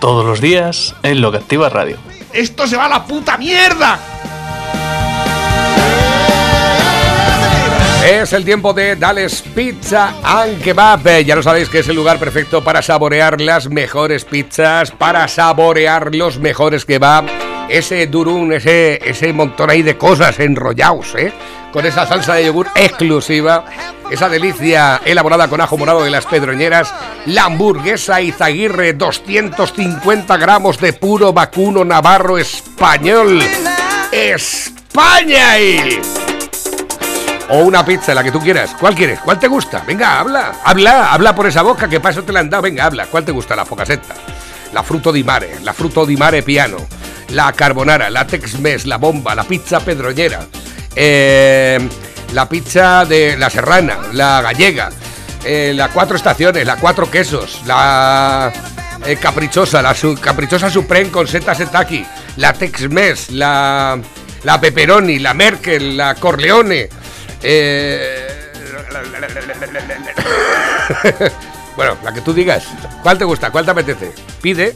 Todos los días en Lo que Activa Radio. ¡Esto se va a la puta mierda! Es el tiempo de Dales Pizza and Kebab. Eh, Ya lo sabéis que es el lugar perfecto para saborear las mejores pizzas, para saborear los mejores kebab. Ese durum, ese, ese montón ahí de cosas enrollados, ¿eh? Con esa salsa de yogur exclusiva, esa delicia elaborada con ajo morado de las pedroñeras, la hamburguesa Izaguirre, 250 gramos de puro vacuno navarro español. ¡España! ahí! O una pizza, la que tú quieras. ¿Cuál quieres? ¿Cuál te gusta? Venga, habla. Habla, habla por esa boca que para eso te la han dado. Venga, habla. ¿Cuál te gusta? La focacetta, la fruto di mare, la fruto di mare piano, la carbonara, la tex-mex, la bomba, la pizza pedroñera, eh, la pizza de la serrana, la gallega, eh, la cuatro estaciones, la cuatro quesos, la eh, caprichosa, la su- caprichosa supreme con seta setaki, la tex-mex, la, la pepperoni, la merkel, la corleone, eh, bueno, la que tú digas. ¿Cuál te gusta? ¿Cuál te apetece? Pide.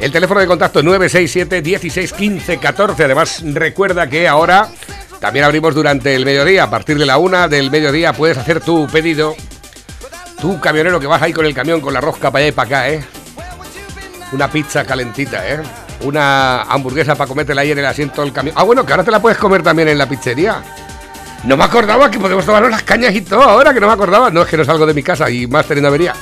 El teléfono de contacto 967 16 15 14. Además, recuerda que ahora también abrimos durante el mediodía. A partir de la una del mediodía puedes hacer tu pedido. Tú, camionero, que vas ahí con el camión con la rosca para allá y para acá, ¿eh? Una pizza calentita, ¿eh? Una hamburguesa para comértela ahí en el asiento del camión. Ah, bueno, que ahora te la puedes comer también en la pizzería. No me acordaba que podemos tomarnos las cañas y todo, ahora que no me acordaba. No es que no salgo de mi casa y más teniendo avería.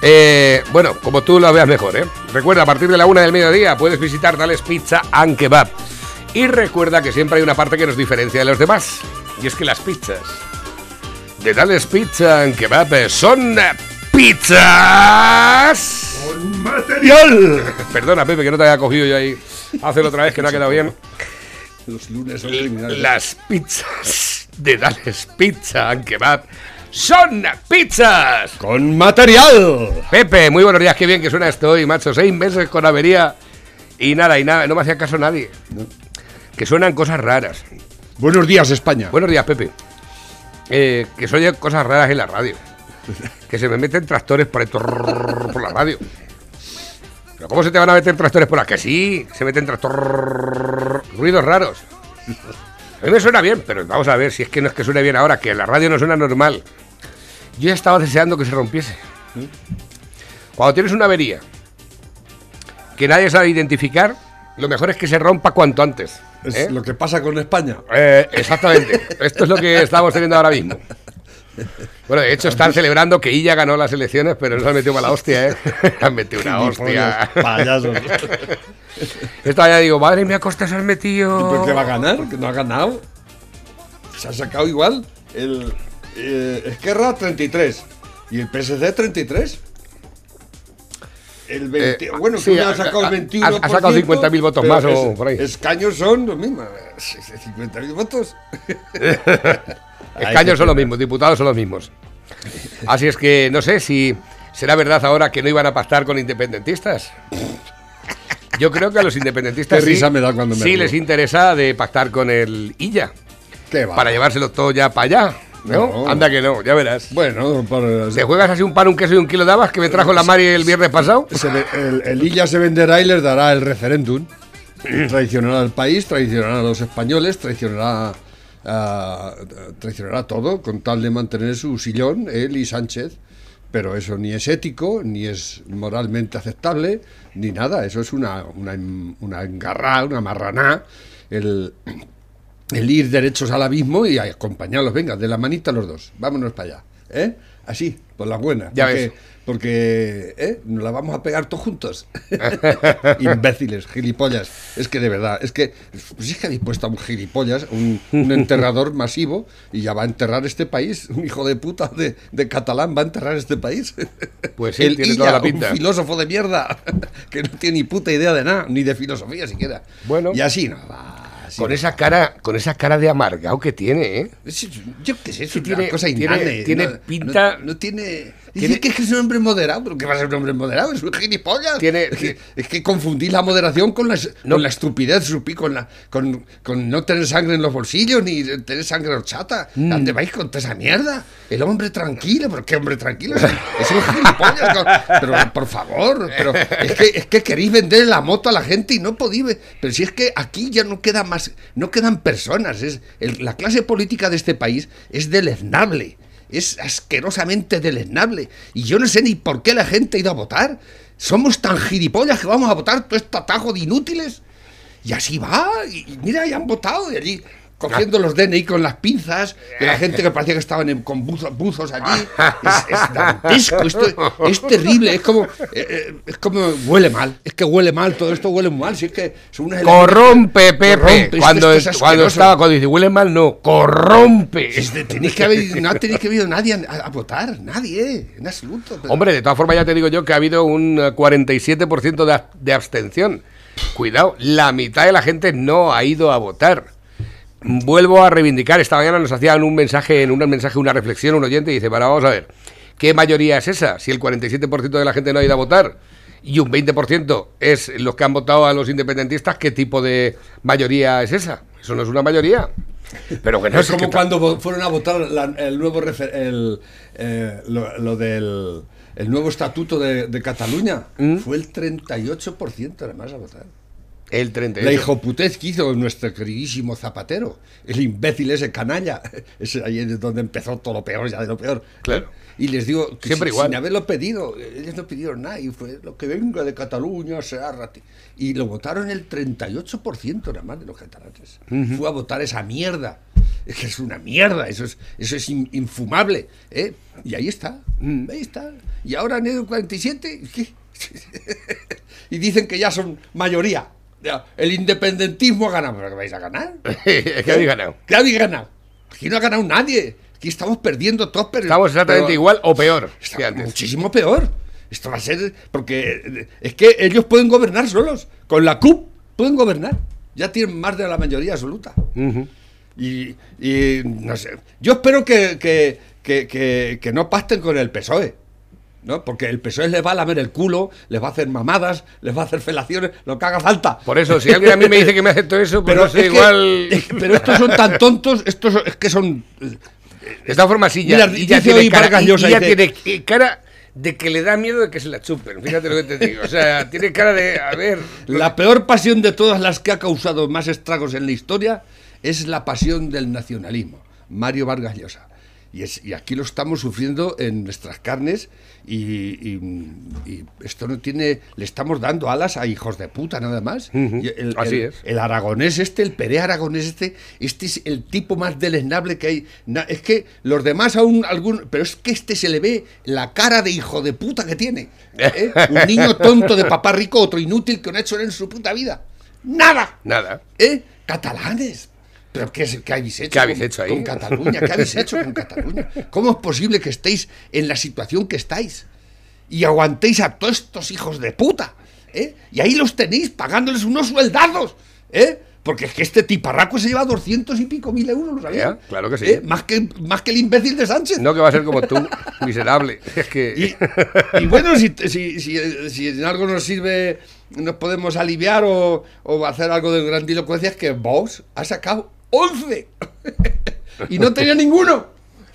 Eh, bueno, como tú lo veas mejor, ¿eh? Recuerda, a partir de la una del mediodía puedes visitar Dales Pizza and Kebab. Y recuerda que siempre hay una parte que nos diferencia de los demás. Y es que las pizzas de Dales Pizza and Kebab son pizzas... ¡Material! Perdona, Pepe, que no te haya cogido yo ahí. Hazlo otra vez, que no ha quedado bien. Los lunes son. Las pizzas de Dales Pizza and Kebab son pizzas. ¡Con material! Pepe, muy buenos días, qué bien que suena esto hoy, macho. Seis meses con avería y nada, y nada, no me hacía caso nadie. Que suenan cosas raras. Buenos días, España. Buenos días, Pepe. Eh, que se oyen cosas raras en la radio. Que se me meten tractores por, trrrr, por la radio. ¿Pero cómo se te van a meter tractores por la Que sí, se meten tractores, ruidos raros. A mí me suena bien, pero vamos a ver si es que no es que suene bien ahora, que la radio no suena normal. Yo ya estaba deseando que se rompiese. Cuando tienes una avería que nadie sabe identificar, lo mejor es que se rompa cuanto antes. Es ¿eh? lo que pasa con España. Eh, exactamente. Esto es lo que estamos teniendo ahora mismo. Bueno, de hecho están celebrando que Illa ganó las elecciones, pero no han metido mala hostia, ¿eh? Han metido una hostia. Payasos. Esta ya digo, madre mía, Costa se has metido. ¿Pero qué va a ganar? Que no ha ganado. Se ha sacado igual. El eh, Esquerra 33 y el PSG 33. El 20, Eh, bueno, sí, ha- sacado el 21%. ha- ha sacado 50.000 votos más o por ahí. Escaños son los mismos. 50.000 votos. Escaños son los mismos, diputados son los mismos. Así es que no sé si será verdad ahora que no iban a pactar con independentistas. Yo creo que a los independentistas Qué sí, risa me da cuando me sí les interesa de pactar con el Illa. Para llevárselo todo ya para allá. ¿No? No. Anda que no, ya verás. Bueno, por, ¿Te juegas así un pan, un queso y un kilo de habas que me trajo la Mari el viernes pasado? se ve- el, el Illa se venderá y les dará el referéndum. Traicionará al país, traicionará a los españoles, traicionará, a- traicionará todo con tal de mantener su sillón, él y Sánchez. Pero eso ni es ético, ni es moralmente aceptable, ni nada. Eso es una, una, una engarrá, una marraná. El, el ir derechos al abismo y acompañarlos. Venga, de la manita los dos. Vámonos para allá. ¿eh? así, por las buenas. Ya porque, ves. porque ¿eh? nos la vamos a pegar todos juntos. Imbéciles, gilipollas. Es que de verdad, es que, pues es que habéis puesto a un gilipollas, un, un enterrador masivo, y ya va a enterrar este país. Un hijo de puta de, de catalán va a enterrar este país. Pues sí, tiene toda la pinta. Un filósofo de mierda, que no tiene ni puta idea de nada, ni de filosofía siquiera. Bueno. Y así no va. Así Con esa cara, con esa cara de amargado que tiene, ¿eh? Yo qué sé, es Sí, una tiene- cosa tiene- inane. tiene no, pinta- No, no tiene. Tiene- que es que es un hombre moderado, pero ¿qué va a ser un hombre moderado? Es un gilipollas. Tiene- es, que, es que confundís la moderación con la, No. con la estupidez, supí, con, la, con, con no tener sangre en los bolsillos ni tener sangre horchata. Mm. ¿A ¿Dónde vais con toda esa mierda? El hombre tranquilo, ¿pero qué hombre tranquilo? Es, un- es un gilipollas. con- pero por favor, pero es que, es que queréis vender la moto a la gente y no podéis. Pero si es que aquí ya no queda más, no quedan personas. Es, el- la clase política de este país es deleznable. Es asquerosamente deleznable. Y yo no sé ni por qué la gente ha ido a votar. Somos tan gilipollas que vamos a votar todo este atajo de inútiles. Y así va. Y, mira, ya han votado. Y allí cogiendo los DNI con las pinzas. De la gente que parecía que estaban en- con buzos, buzos allí. Es, es dantesco. Esto es terrible. Es como, eh, eh, es como. Huele mal. Es que huele mal. Todo esto huele mal. Si es que son unas Corrompe, Pepe. Corrompe, cuando, esto es cuando estaba, cuando dice huele mal, no, corrompe. De- tenéis que haber, no tenéis que haber nadie a, a votar, nadie, en absoluto. pero- Hombre, de todas formas ya te digo yo que ha habido un eh, 47% de, ab- de abstención. Cuidado, la mitad de la gente no ha ido a votar. Vuelvo a reivindicar, esta mañana nos hacían un mensaje, en un mensaje, una reflexión, un oyente, y dice, para, vamos a ver, ¿qué mayoría es esa? Si el 47% de la gente no ha ido a votar y un 20% es los que han votado a los independentistas, ¿qué tipo de mayoría es esa? Eso no es una mayoría. Pero que no es es como cuando fueron a votar la- el nuevo refer- el, eh, lo, lo del el nuevo estatuto de, de Cataluña. ¿Mm? Fue el 38% además a votar. El 38. La hijoputez que hizo nuestro queridísimo Zapatero, el imbécil ese canalla, ese ahí es donde empezó todo lo peor, ya de lo peor. Claro. Y les digo, que Siempre sin, igual. sin haberlo pedido, ellos no pidieron nada, y fue lo que venga de Cataluña, sea rati. Y lo votaron el 38% nada más de los catalanes. Fue a votar esa mierda. Es que es una mierda, eso es, eso es in- infumable. ¿eh? Y ahí está, Mm. ahí está. Y ahora en el 47, ¿qué? y dicen que ya son mayoría. El independentismo ha ganado. ¿Pero qué vais a ganar? que habéis ganado. ¿Qué habéis ganado? Aquí no ha ganado nadie. Aquí estamos perdiendo todos. Pero, Estamos exactamente pero igual o peor que antes. muchísimo peor. Esto va a ser. Porque es que ellos pueden gobernar solos. Con la CUP pueden gobernar. Ya tienen más de la mayoría absoluta. Y, y no sé. Yo espero que, que, que, que- que no pacten con el PSOE. ¿No? Porque el PSOE les va a lamer el culo, les va a hacer mamadas, les va a hacer felaciones, lo que haga falta. Por eso, si alguien a mí me dice que me acepto eso, pues pero, no sé, es que- igual. es pero estos son tan tontos, estos son- es que son. De todas formas, sí, ya, Mira, tiene cara, y- ya dice- tiene cara de que le da miedo de que se la chupen. Fíjate lo que te digo. O sea, tiene cara de. A ver. La peor pasión de todas las que ha causado más estragos en la historia es la pasión del nacionalismo. Mario Vargas Llosa. Y, es- y aquí lo estamos sufriendo en nuestras carnes y, y- y esto no tiene... Le estamos dando alas a hijos de puta nada más. El, así el- es. el aragonés este, el Pere aragonés este, este es el tipo más deleznable que hay. Es que los demás aún algún... Pero es que este se le ve la cara de hijo de puta que tiene. ¿eh? Un niño tonto de papá rico, otro inútil que no ha hecho en su puta vida. ¡Nada! Nada. ¿Eh? Catalanes. ¿Pero qué, qué habéis hecho? ¿Qué habéis con- hecho ahí? Con Cataluña. ¿Qué habéis hecho con Cataluña? ¿Cómo es posible que estéis en la situación que estáis? Y aguantéis a todos estos hijos de puta. ¿eh? Y ahí los tenéis pagándoles unos sueldazos. ¿eh? Porque es que este tiparraco se lleva doscientos y pico mil euros, ¿lo sabías? Ya, claro que sí. ¿Eh? Más, que, más que el imbécil de Sánchez. No que va a ser como tú, miserable. Es que. Y, y bueno, si, si, si, si en algo nos sirve, nos podemos aliviar o, o hacer algo de grandilocuencia, es que Vox ha sacado 11 y no tenía ninguno.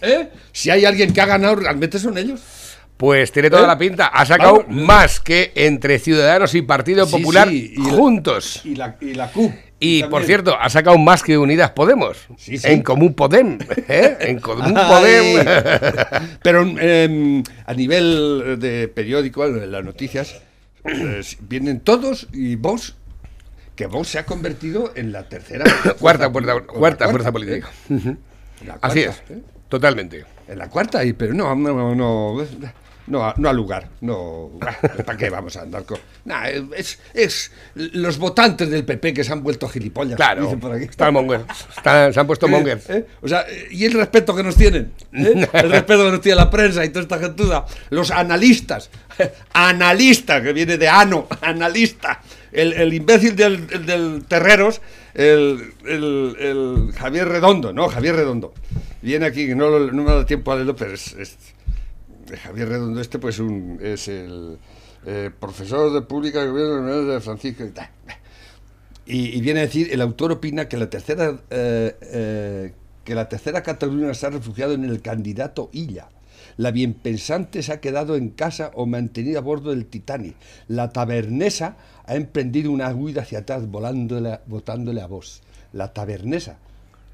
¿eh? Si hay alguien que ha ganado, realmente son ellos. Pues tiene toda ¿Eh? la pinta. Ha sacado más que entre Ciudadanos y Partido Sí, Popular sí, y la- juntos. Y la, y la Q. Y también. por cierto, ha sacado más que Unidas Podemos. Sí, sí. En Común Podem. ¿eh? En Común. Podem. Pero em, a nivel de periódico, las noticias, eh, vienen todos y Vox, que Vox se ha convertido en la tercera cuarta, fuerza- cuarta fuerza ¿eh? política. Así es. ¿eh? Totalmente. En la cuarta, y, pero no, no, no, no, no al lugar. No, ¿para qué vamos a andar con.? Nah, es, es los votantes del PP que se han vuelto gilipollas. Claro, dicen por aquí. están monger. Están- se han puesto ¿Eh? monger. ¿Eh? O sea, y el respeto que nos tienen. ¿eh? El respeto que nos tiene la prensa y toda esta gentuda. Los analistas. Analista, que viene de ano, analista. El, el imbécil del, el del Terreros, el, el- el Javier Redondo, ¿no? Javier Redondo. Viene aquí, no, no me da tiempo a leerlo, pero es, es- Javier Redondo este, pues un, es el eh, profesor de pública de gobierno de Francisco y tal. Y, y viene a decir, el autor opina que la tercera eh, eh, que la tercera Cataluña se ha refugiado en el candidato Illa. La bienpensante se ha quedado en casa o mantenida a bordo del Titanic. La tabernesa ha emprendido una huida hacia atrás, volándole, botándole a vos. La tabernesa.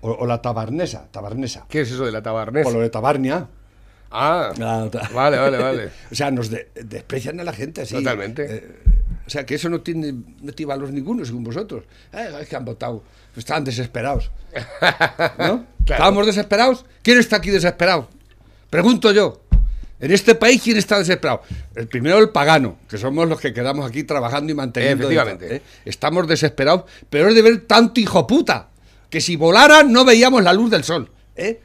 O, o la tabarnesa, tabarnesa. ¿Qué es eso de la tabarnesa? Por lo de tabarnia. Ah, La ta- vale, vale, vale. o sea, nos de- desprecian a la gente así. Totalmente. Eh, o sea, que eso no tiene, no tiene valor ninguno, según vosotros. Eh, es que han votado, estaban desesperados. ¿No? ¿Estábamos desesperados? ¿Quién está aquí desesperado? Pregunto yo. En este país, ¿quién está desesperado? El primero, el pagano, que somos los que quedamos aquí trabajando y manteniendo. Efectivamente. ¿eh? Estamos desesperados, pero es de ver tanto hijo puta, que si volara no veíamos la luz del sol. ¿eh?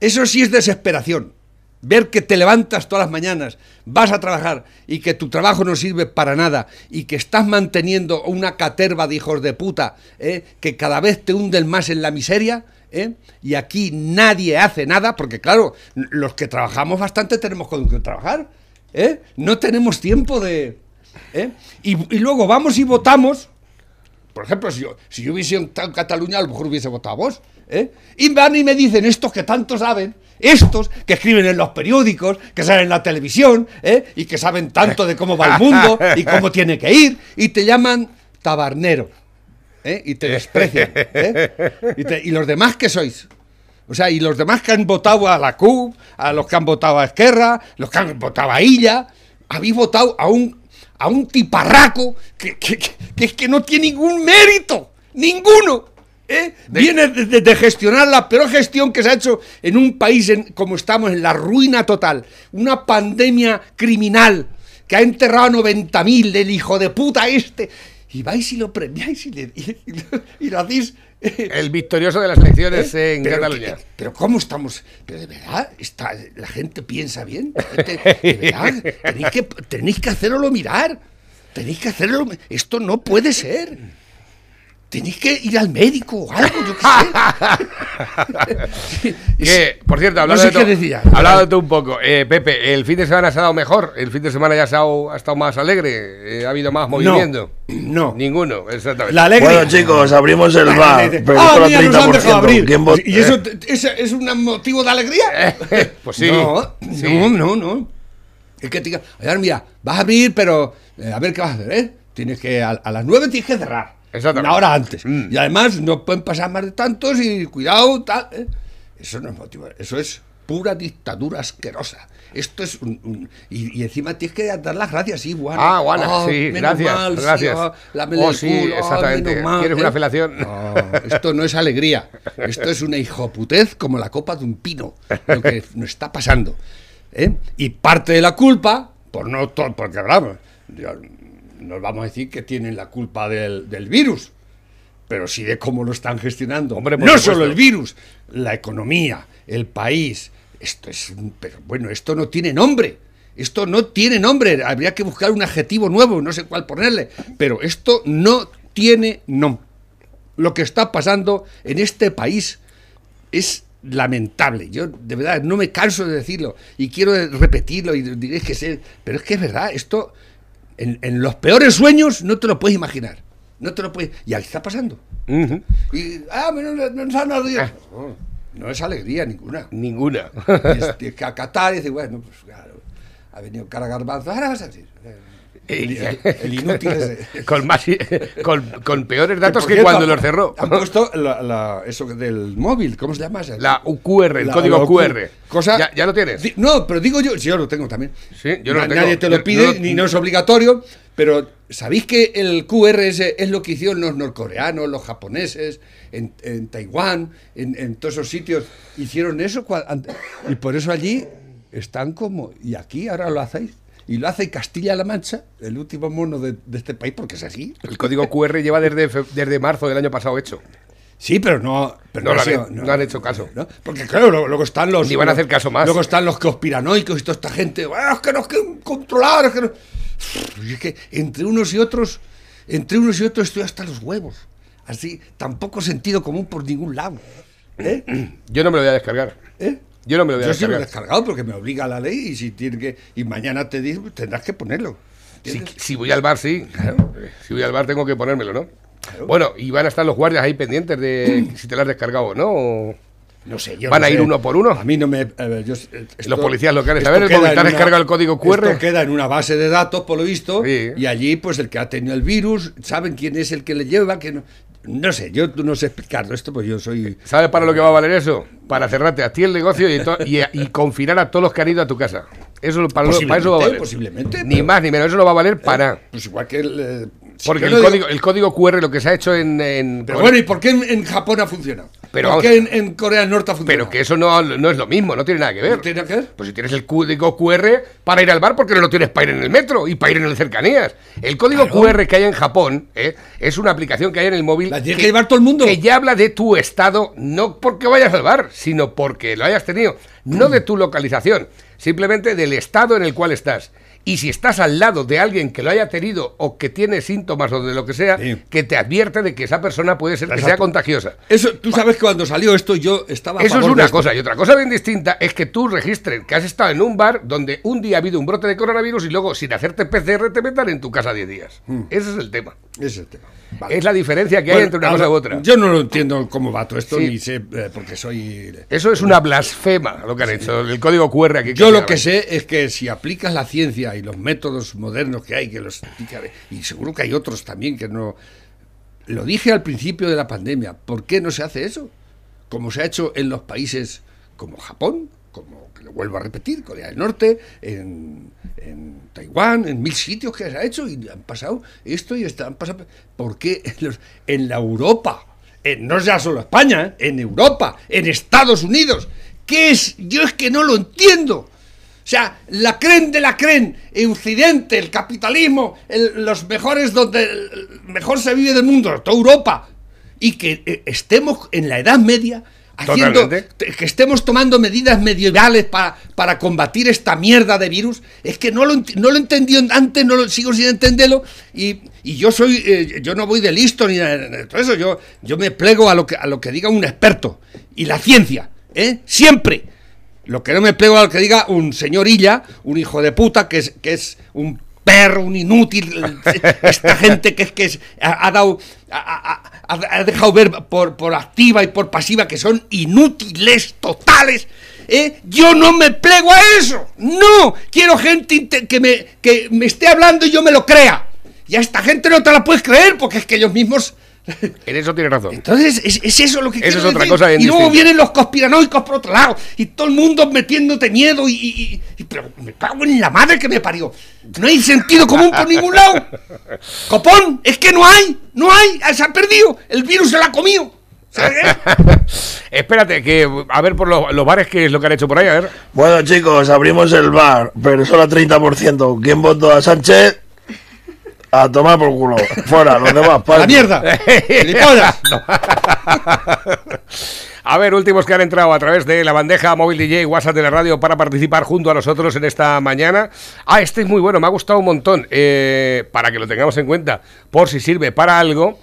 Eso sí es desesperación. Ver que te levantas todas las mañanas, vas a trabajar y que tu trabajo no sirve para nada y que estás manteniendo una caterva de hijos de puta ¿eh? que cada vez te hunden más en la miseria. ¿Eh? Y aquí nadie hace nada, porque claro, los que trabajamos bastante tenemos con que trabajar. ¿eh? No tenemos tiempo de... ¿eh? Y, luego vamos y votamos por ejemplo, si yo, si yo hubiese en Cataluña, a lo mejor hubiese votado a vos. ¿eh? Y van y me dicen estos que tanto saben, estos que escriben en los periódicos, que salen en la televisión, ¿eh? y que saben tanto de cómo va el mundo y cómo tiene que ir, y te llaman tabarnero. ¿Eh? Y te desprecian. ¿eh? Y, te- y los demás que sois. O sea, y los demás que han votado a la CUP, a los que han votado a Esquerra, los que han votado a Illa, habéis votado a un, a un tiparraco que, que, que- que es que no tiene ningún mérito, ninguno. ¿eh? Viene de, de- gestionar la peor gestión que se ha hecho en un país en- como estamos, en la ruina total. Una pandemia criminal que ha enterrado a 90.000 del hijo de puta este. Y vais y lo premiáis y, le- y- y lo- y lo hacéis. eh, El victorioso de las elecciones ¿Eh? en Pero Cataluña. que- pero ¿cómo estamos? Pero de verdad, está, la gente piensa bien. Gente- de verdad, tenéis que, tenéis que hacerlo mirar. Tenéis que hacerlo. Esto no puede ser. Tenéis que ir al médico o algo, yo qué sé. Que, por cierto, No hablando, sé de, qué to- decía. hablando de tú un poco, eh, Pepe, ¿el fin de semana se ha dado mejor? ¿El fin de semana ya ha estado, ha estado más alegre? Eh, ¿Ha habido más movimiento? No. Ninguno, exactamente. La alegría. Bueno, chicos, abrimos el bar. Pero "Ah, solo mira, nos han 30%. dejado abrir. ¿Y eso es, es un motivo de alegría? pues sí. No, sí. no, no, no. Es que te diga, mira, vas a abrir, pero eh, a ver qué vas a hacer, ¿eh? Tienes que, a, a las nueve tienes que cerrar. Exactamente. Una hora antes. Mm. Y además no pueden pasar más de tantos y cuidado, tal. ¿eh? Eso no es motivo, eso es pura dictadura asquerosa. Esto es un... un- y, y encima tienes que dar las gracias, sí, Juana. Ah, Juana, Ah, sí, menos gracias, mal, sí, gracias. ah, lámele Oh, el sí, culo, ah, exactamente. menos mal, ¿Quieres una ¿eh? felación? No, esto no es alegría. Esto es una hijoputez como la copa de un pino. Lo que nos está pasando. ¿eh? Y parte de la culpa, por no todo, porque hablamos, nos vamos a decir que tienen la culpa del, del virus, pero sí de cómo lo están gestionando. Hombre, no supuesto. solo el virus, la economía, el país. Esto es, pero bueno, esto no tiene nombre. Esto no tiene nombre. Habría que buscar un adjetivo nuevo, no sé cuál ponerle. Pero esto no tiene nombre. Lo que está pasando en este país es lamentable. Yo de verdad no me canso de decirlo y quiero repetirlo y diré que sé, pero es que es verdad, esto en, en los peores sueños no te lo puedes imaginar. No te lo puedes. Y ahí está pasando. Y, ah, no, no, han alegría. No, no es alegría ninguna. Ninguna. Tienes tienes que acatar y decir, bueno, pues claro, ha venido cara garbanzo, ahora vas a decir. El, inútil con, más, con, con peores datos que cuando los cerró. Han puesto la- la- eso del móvil, ¿cómo se llama? La QR, el La- código QR. Cosa, ¿Ya, ya lo tienes? No, pero digo yo, sí, yo lo tengo también. Sí, yo no lo Na- tengo. Nadie te lo Yo- pide, ni no es obligatorio, pero ¿sabéis que el QR ese es lo que hicieron los norcoreanos, los japoneses, en, en Taiwán, en, en todos esos sitios? Hicieron eso y por eso allí están como, y aquí ahora lo hacéis. Y lo hace Castilla-La Mancha, el último mono de, de este país, porque es así. El código QR lleva desde, desde marzo del año pasado hecho. Sí, pero no. Pero No han sido- he- no han hecho caso. Porque claro, luego, están los. Ni van a hacer caso más. Luego están los conspiranoicos y toda esta gente. "Ah, es que nos quieren controlar. Es que, no-". Y es que entre unos y otros, entre unos y otros estoy hasta los huevos. Así, tampoco sentido común por ningún lado. ¿Eh? Yo no me lo voy a descargar. ¿Eh? Yo no me lo voy a Yo sí lo he descargar. descargado porque me obliga la ley y si tiene que. Y mañana te digo, tendrás que ponerlo. Si, voy al bar, sí. Si voy al bar, tengo que ponérmelo, ¿no? Bueno, y van a estar los guardias ahí pendientes de si te lo has descargado o no. o- No sé, yo ¿Van no a ir sé. uno por uno? A mí no me. ver, yo- eh, esto- policías locales. A ver, el queda Movistar en una- descarga el código QR. Esto queda en una base de datos, por lo visto. Sí. Y allí, pues el que ha tenido el virus, saben quién es el que le lleva, que no. No sé, yo no sé explicarlo esto, pues yo soy. ¿Sabes para lo que va a valer eso? Para cerrarte a ti el negocio y, y confinar a todos los que han ido a tu casa. Eso, para, lo- para eso va a valer. Posiblemente. Ni pero- más ni menos, eso no va a valer para nada. Pues igual que el. Porque el código, el código QR, lo que se ha hecho en. en- Pero bueno, ¿y por qué en, en Japón ha funcionado? Pero ¿Por qué en, en Corea del Norte ha funcionado? pero que eso no, no es lo mismo, no tiene nada que ver. ¿No tiene nada que ver? Pues si tienes el código QR para ir al bar, porque no lo tienes para ir en el metro y para ir en el cercanías? El código Claro. QR que hay en Japón ¿eh? es una aplicación que hay en el móvil. La tiene que llevar todo el mundo. Que ya habla de tu estado, no porque vayas al bar, sino porque lo hayas tenido. No de tu localización, simplemente del estado en el cual estás. Y si estás al lado de alguien que lo haya tenido o que tiene síntomas o de lo que sea, Sí. que te advierte de que esa persona puede ser que sea contagiosa. Eso, tú sabes que cuando salió esto yo estaba. a Eso es favor una cosa. Y otra cosa bien distinta es que tú registres que has estado en un bar donde un día ha habido un brote de coronavirus y luego, sin hacerte PCR, te metan en tu casa 10 días. Ese es el tema. Ese es el tema. Vale. Es la diferencia que hay entre una ahora, cosa u otra. Yo no lo entiendo cómo va todo esto, Sí. ni sé, eh, porque soy... Eso es una blasfema lo que han hecho. El código QR aquí. Yo lo que sé es que si aplicas la ciencia y los métodos modernos que hay, que los y seguro que hay otros también que no... Lo dije al principio de la pandemia, ¿por qué no se hace eso? Como se ha hecho en los países como Japón, como, que lo vuelvo a repetir, Corea del Norte, en, en Taiwán, en mil sitios que se ha hecho y han pasado esto y están pasando... ¿Por qué en, la Europa? En, no ya solo España, ¿eh? en Europa, en Estados Unidos. ¿Qué es? Yo es que no lo entiendo. O sea, la creen de la creen, en Occidente, el capitalismo, los mejores donde mejor se vive del mundo, toda Europa, y que eh, estemos en la Edad Media haciendo, Totalmente. que estemos tomando medidas medievales para, para combatir esta mierda de virus, es que no lo, no lo entendí antes, no lo sigo sin entenderlo, y, y yo soy, eh, yo no voy de listo ni de todo eso, yo, yo me plego a lo que a lo que diga un experto y la ciencia, ¿eh? siempre. Lo que no me plego a lo que diga un señor Illa, un hijo de puta, que es, que es un perro, un inútil, esta gente que es que ha, dejado ver por, activa y por pasiva que son inútiles totales. ¿eh? Yo no me plego a eso, no, quiero gente que me, que me esté hablando y yo me lo crea. Y a esta gente no te la puedes creer porque es que ellos mismos... En eso tienes razón. Entonces, es, es eso lo que Eso quiero es otra decir. cosa Y luego vienen los conspiranoicos por otro lado. Y todo el mundo metiéndote miedo. Y, y- y- y- pero me cago en la madre que me parió. No hay sentido común por ningún lado. Copón, es que no hay. No hay. Se ha perdido. El virus se la ha comido. ¿Sabes? Espérate, que a ver por los, los bares qué es lo que han hecho por ahí, a ver. Bueno, chicos, abrimos el bar, pero solo 30%. ¿Quién votó a Sánchez? A tomar por culo. Fuera, los demás, ¡A para la mierda! ¡Gilipollas! A ver, últimos que han entrado a través de la bandeja móvil DJ WhatsApp de la radio para participar junto a nosotros en esta mañana. Ah, este es muy bueno, me ha gustado un montón. eh, para que lo tengamos en cuenta, por si sirve para algo.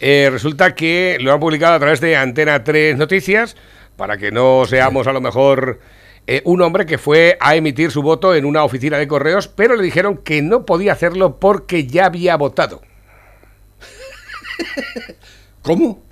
Eh, resulta que lo han publicado a través de Antena 3 Noticias, para que no seamos a lo mejor eh, un hombre que fue a emitir su voto en una oficina de correos, pero le dijeron que no podía hacerlo porque ya había votado. ¿Cómo?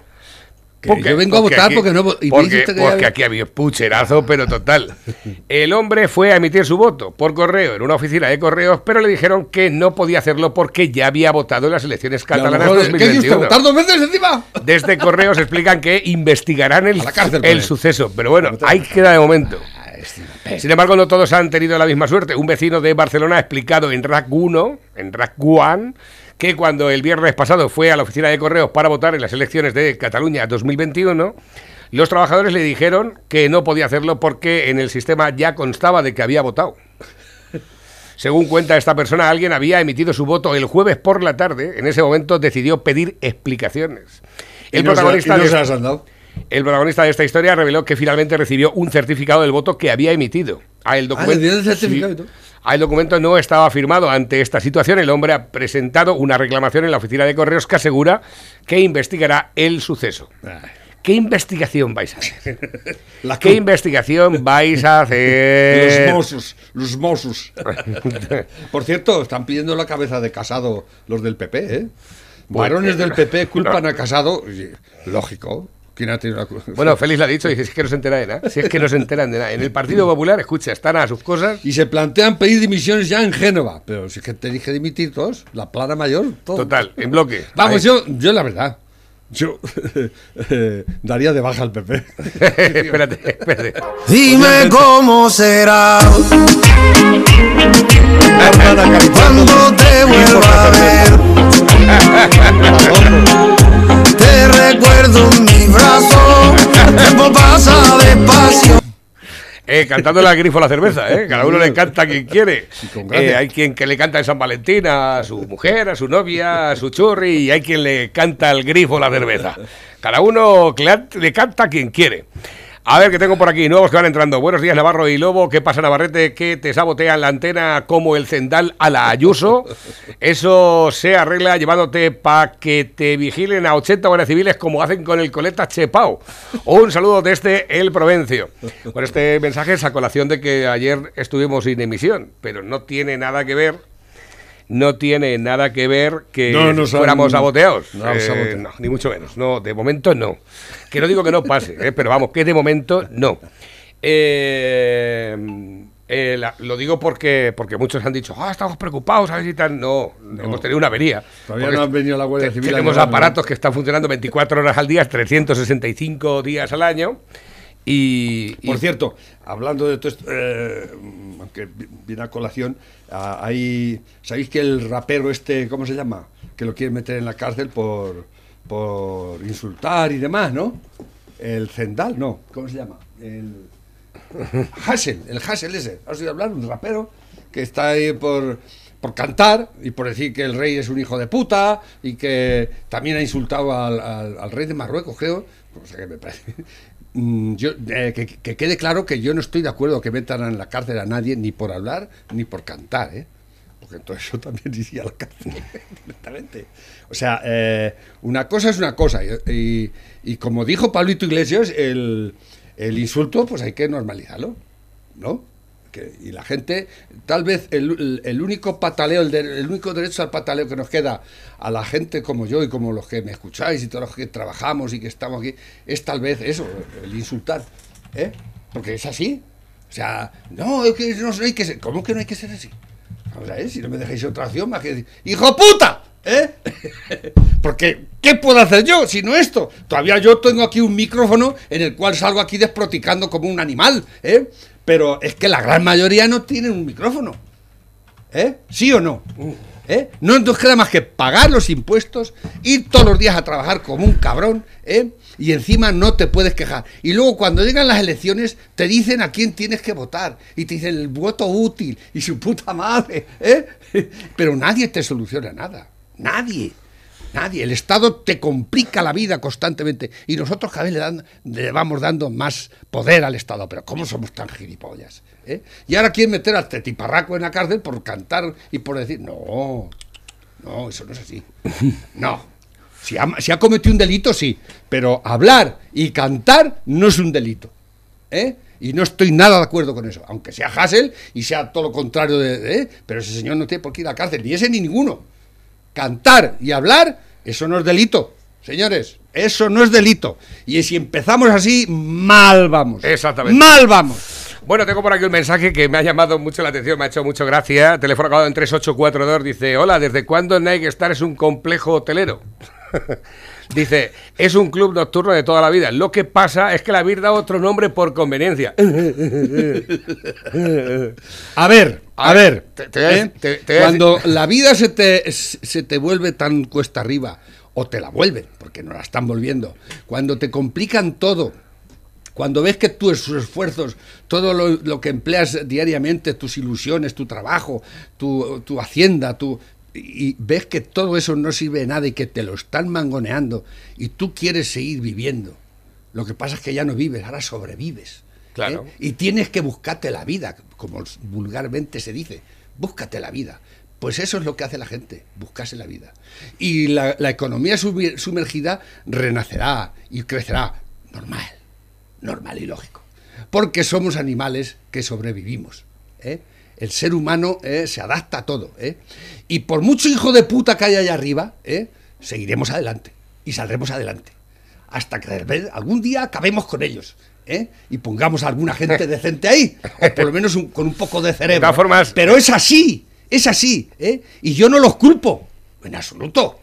Que yo vengo a votar porque no y porque, que porque aquí había pucherazo, pero total. El hombre fue a emitir su voto por correo en una oficina de correos, pero le dijeron que no podía hacerlo porque ya había votado en las elecciones catalanas ¿Qué usted? 2021. ¿Votar dos veces encima? Desde correos explican que investigarán el, cárcel el él. suceso, pero bueno, ahí queda de momento. Sin embargo, no todos han tenido la misma suerte. Un vecino de Barcelona ha explicado en RAC 1, en RAC 1, que cuando el viernes pasado fue a la oficina de correos para votar en las elecciones de Cataluña 2021, los trabajadores le dijeron que no podía hacerlo porque en el sistema ya constaba de que había votado. Según cuenta esta persona, alguien había emitido su voto el jueves por la tarde. En ese momento decidió pedir explicaciones. Y El se- protagonista y no de- se las han dado. El protagonista de esta historia reveló que finalmente recibió un certificado del voto que había emitido. Ah, el documento, le dieron el certificado. Ah, el documento no estaba firmado. Ante esta situación, el hombre ha presentado una reclamación en la oficina de correos que asegura que investigará el suceso. ¿Qué investigación vais a hacer? La ¿Qué investigación vais a Los hacer? Mossos, los Mossos. Por cierto, están pidiendo la cabeza de Casado los del PP, ¿eh? Varones del PP culpan a Casado. Lógico. ¿Quién ha tenido la culpa? Bueno, Félix lo ha dicho, dice, es que no se entera de nada. Si es que no se enteran de nada. En el Partido Popular, escucha, están a sus cosas. Y se plantean pedir dimisiones ya en Génova. Pero si es que te dije dimitir todos, la plana mayor, todo. Total, en bloque. Vamos, yo, yo la verdad, yo eh, daría de baja al PP. espérate, espérate. Dime cómo será cuando te vuelva a ver. Te recuerdo en mi brazo, el tiempo pasa despacio. Eh, cantándole al grifo la cerveza, ¿eh? Cada uno le canta a quien quiere. Eh, hay quien que le canta en San Valentín a su mujer, a su novia, a su churri, y hay quien le canta al grifo la cerveza. Cada uno le canta a quien quiere. A ver, que tengo por aquí nuevos que van entrando. Buenos días, Navarro y Lobo. ¿Qué pasa, Navarrete? Que te sabotean la antena como el cendal a la Ayuso. Eso se arregla llevándote para que te vigilen a 80 guardias civiles como hacen con el coleta Chepao. Un saludo desde el Provencio. Por este mensaje es a colación de que ayer estuvimos sin emisión, pero no tiene nada que ver. No tiene nada que ver que No han- fuéramos saboteados. no, Eh, no, ni mucho menos. No, de momento no. Que no digo que no pase, eh, pero vamos, que de momento no. Eh, eh, la- lo digo porque, porque muchos han dicho, ah, estamos preocupados, a ver si tal. No, hemos tenido una avería. Todavía no ha venido la Guardia Civil Tenemos aparatos que están funcionando 24 horas al día, 365 días al año. Y, y- Por cierto, hablando de todo esto, eh, aunque vi- viene a colación, ah, hay, ¿sabéis que el rapero este, ¿cómo se llama? Que lo quieren meter en la cárcel por, por insultar y demás, ¿no? El Zendal, no, ¿cómo se llama? El Hassel, el Hassel ese, ¿has oído hablar? Un rapero que está ahí por, por cantar y por decir que el rey es un hijo de puta y que también ha insultado al, al- al rey de Marruecos, creo. O sea que me parece. Mm, Yo, eh, que, que quede claro que yo no estoy de acuerdo que metan en la cárcel a nadie ni por hablar ni por cantar, ¿eh? Porque entonces yo también iría a la cárcel directamente. O sea, eh, una cosa es una cosa. Y, y- y como dijo Pablito Iglesias, el, el insulto, pues hay que normalizarlo, ¿no? Y la gente, tal vez el, el- único pataleo, el, de- el único derecho al pataleo que nos queda a la gente como yo y como los que me escucháis y todos los que trabajamos y que estamos aquí, es tal vez eso, el insultar, ¿eh? Porque es así. O sea, no, es que no, hay que ser. ¿Cómo que no hay que ser así? Vamos a ver, si no me dejáis otra opción más que decir, ¡Hijo puta! ¿Eh? Porque, ¿qué puedo hacer yo si no esto? Todavía yo tengo aquí un micrófono en el cual salgo aquí desproticando como un animal, ¿eh? Pero es que la gran mayoría no tienen un micrófono. ¿Eh? ¿Sí o no? ¿Eh? No nos queda más que pagar los impuestos, ir todos los días a trabajar como un cabrón, ¿eh? Y encima no te puedes quejar. Y luego cuando llegan las elecciones te dicen a quién tienes que votar y te dicen el voto útil y su puta madre, ¿eh? Pero nadie te soluciona nada. Nadie. Nadie. El Estado te complica la vida constantemente y nosotros cada vez le, dan, le vamos dando más poder al Estado. Pero ¿cómo somos tan gilipollas? eh? Y ahora quieren meter al tetiparraco en la cárcel por cantar y por decir, no, no, eso no es así. No. Si ha, si ha cometido un delito, sí. Pero hablar y cantar no es un delito. ¿eh? Y no estoy nada de acuerdo con eso. Aunque sea Hassel y sea todo lo contrario de... de- pero ese señor no tiene por qué ir a la cárcel. Ni ese ni ninguno cantar y hablar, eso no es delito. Señores, eso no es delito. Y si empezamos así, mal vamos. Exactamente. Mal vamos. Bueno, tengo por aquí un mensaje que me ha llamado mucho la atención, me ha hecho mucho gracia. Teléfono acabado en 3842 dice, hola, ¿desde cuándo Nike Star es un complejo hotelero? dice, es un club nocturno de toda la vida. Lo que pasa es que la habéis dado otro nombre por conveniencia. A ver, a, A ver, te- te ¿eh? te- Cuando la vida se te, se te vuelve tan cuesta arriba, o te la vuelven, porque no la están volviendo, cuando te complican todo, cuando ves que tus esfuerzos, todo lo, lo que empleas diariamente, tus ilusiones, tu trabajo, tu, tu hacienda, tu, y ves que todo eso no sirve de nada y que te lo están mangoneando y tú quieres seguir viviendo. Lo que pasa es que ya no vives, ahora sobrevives. Claro. ¿eh? Y tienes que buscarte la vida, como vulgarmente se dice. Búscate la vida. Pues eso es lo que hace la gente, buscarse la vida. Y la, la economía sumer- sumergida renacerá y crecerá normal, normal y lógico. Porque somos animales que sobrevivimos. ¿eh? El ser humano eh, se adapta a todo. ¿eh? Y por mucho hijo de puta que haya allá arriba, ¿eh? seguiremos adelante y saldremos adelante hasta que de algún día acabemos con ellos. ¿eh? Y pongamos a alguna gente decente ahí, o por lo menos un- con un poco de cerebro. todas formas- Pero es así, es así. ¿eh? Y yo no los culpo, en absoluto.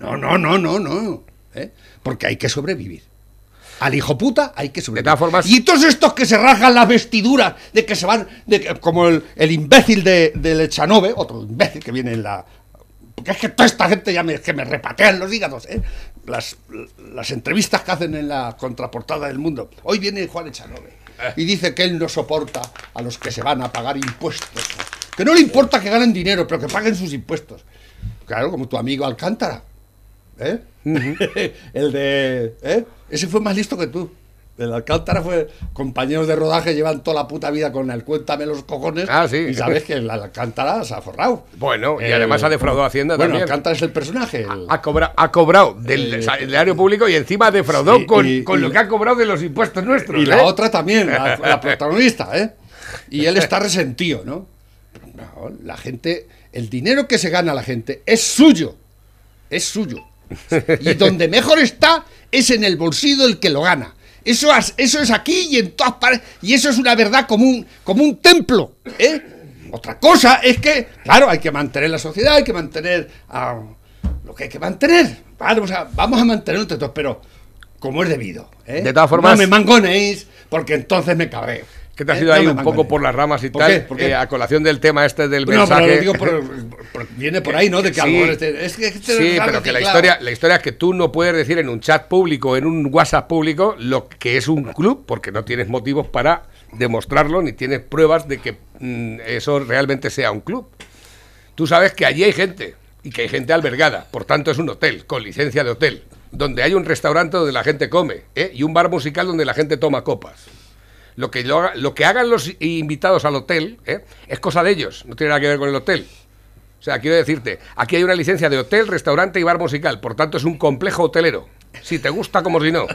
No, no, no, no, no. ¿eh? Porque hay que sobrevivir. Al hijo puta hay que sobrevivir. todas formas- Y todos estos que se rasgan las vestiduras, de que se van, de que- como el, el imbécil de, del Echanove, otro imbécil que viene en la. Porque es que toda esta gente ya me, que me repatean los hígados, ¿eh? Las, las entrevistas que hacen en la contraportada del mundo. Hoy viene Juan Echanove y dice que él no soporta a los que se van a pagar impuestos. Que no le importa que ganen dinero, pero que paguen sus impuestos. Claro, como tu amigo Alcántara. ¿Eh? el de. ¿eh? Ese fue más listo que tú. El Alcántara fue. Compañeros de rodaje llevan toda la puta vida con el cuéntame los cojones. Ah, sí. Y sabes que el Alcántara se ha forrado. Bueno, y además ha defraudado a Hacienda Bueno, también. Alcántara es el personaje. el- Ha, cobra- ha cobrado del Eh, salario público y encima defraudó sí, con, y- con y- lo que ha cobrado de los impuestos nuestros. Y la ¿eh? otra también, la, la protagonista, ¿eh? Y él está resentido, ¿no? Pero no, la gente, el dinero que se gana la gente es suyo, es suyo. Y donde mejor está es en el bolsillo del que lo gana. Eso, es- eso es aquí y en todas partes. Y eso es una verdad como un, como un templo, ¿eh? Otra cosa es que, claro, hay que mantener la sociedad, hay que mantener a lo que hay que mantener. Vale, o sea, vamos a mantenerlo entre todos, pero como es debido. ¿eh? De todas formas- No me mangonéis, porque entonces me cabreo. Que te has ¿eh? ido ahí No un poco por las ramas y ¿Por tal. qué? ¿Por qué? eh, a colación del tema este del No, mensaje. digo por- por- viene por ahí, ¿no? De que Sí. este- es que este Sí, pero que la historia, la historia es que tú no puedes decir en un chat público, en un WhatsApp público, lo que es un club, porque no tienes motivos para demostrarlo, ni tienes pruebas de que mm, eso realmente sea un club. Tú sabes que allí hay gente, y que hay gente albergada, por tanto es un hotel, con licencia de hotel, donde hay un restaurante donde la gente come, ¿eh? y un bar musical donde la gente toma copas. Lo que, lo, lo que hagan los invitados al hotel ¿eh? es cosa de ellos, no tiene nada que ver con el hotel. O sea, quiero decirte, aquí hay una licencia de hotel, restaurante y bar musical, por tanto es un complejo hotelero. Si te gusta como si no.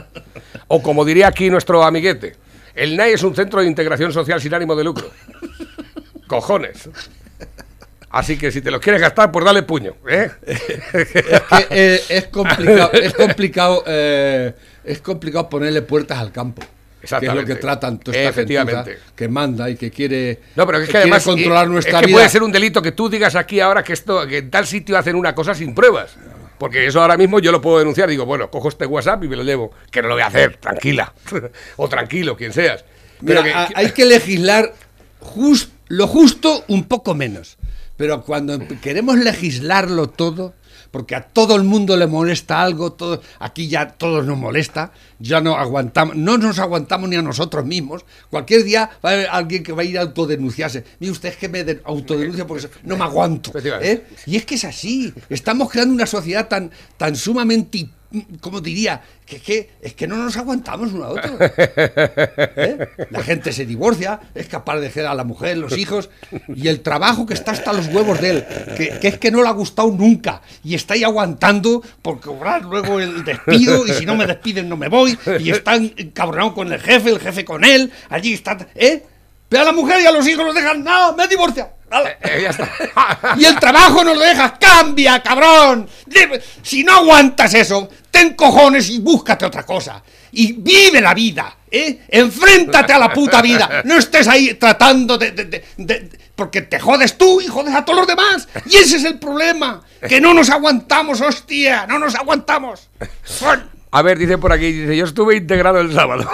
O como diría aquí nuestro amiguete, el NAI es un centro de integración social sin ánimo de lucro. Cojones. Así que si te lo quieres gastar, pues dale puño. ¿eh? Eh, es complicado, es complicado, es complicado ponerle puertas al campo. Que es lo Exactamente. que tratan toda esta Efectivamente. que manda y que quiere, No, pero es que además controlar nuestra es que vida. puede ser un delito que tú digas aquí ahora que esto que en tal sitio hacen una cosa sin pruebas. Porque eso ahora mismo yo lo puedo denunciar. Digo, bueno, cojo este WhatsApp y me lo llevo. Que no lo voy a hacer, tranquila. o tranquilo, quien seas. Pero Mira, que- hay que legislar jus- lo justo un poco menos. Pero cuando empe- queremos legislarlo todo, porque a todo el mundo le molesta algo, todo, aquí ya todos nos molesta, ya no aguantamos, no nos aguantamos ni a nosotros mismos. Cualquier día va a haber alguien que va a ir a autodenunciarse. Mire usted es que me de- autodenuncio porque no me aguanto. ¿eh? Y es que es así. Estamos creando una sociedad tan, tan sumamente, ¿cómo diría? Que, es que es que no nos aguantamos uno a otro. ¿Eh? La gente se divorcia, es capaz de dejar a la mujer, los hijos, y el trabajo que está hasta los huevos de él, que, que es que no le ha gustado nunca, y está ahí aguantando por cobrar luego el despido, y si no me despiden no me voy, y están encabronados con el jefe, el jefe con él, allí está, ¿eh? Pero a la mujer y a los hijos los dejan, no, me divorcia. ¡Hala! eh, ya está. Y el trabajo no lo dejas, cambia, cabrón. Si no aguantas eso, te ten cojones y búscate otra cosa. Y vive la vida, ¿eh? Enfréntate a la puta vida. No estés ahí tratando de... de- de- de- porque te jodes tú y jodes a todos los demás. Y ese es el problema. Que no nos aguantamos, hostia. No nos aguantamos. A ver, dice por aquí, dice, yo estuve integrado el sábado.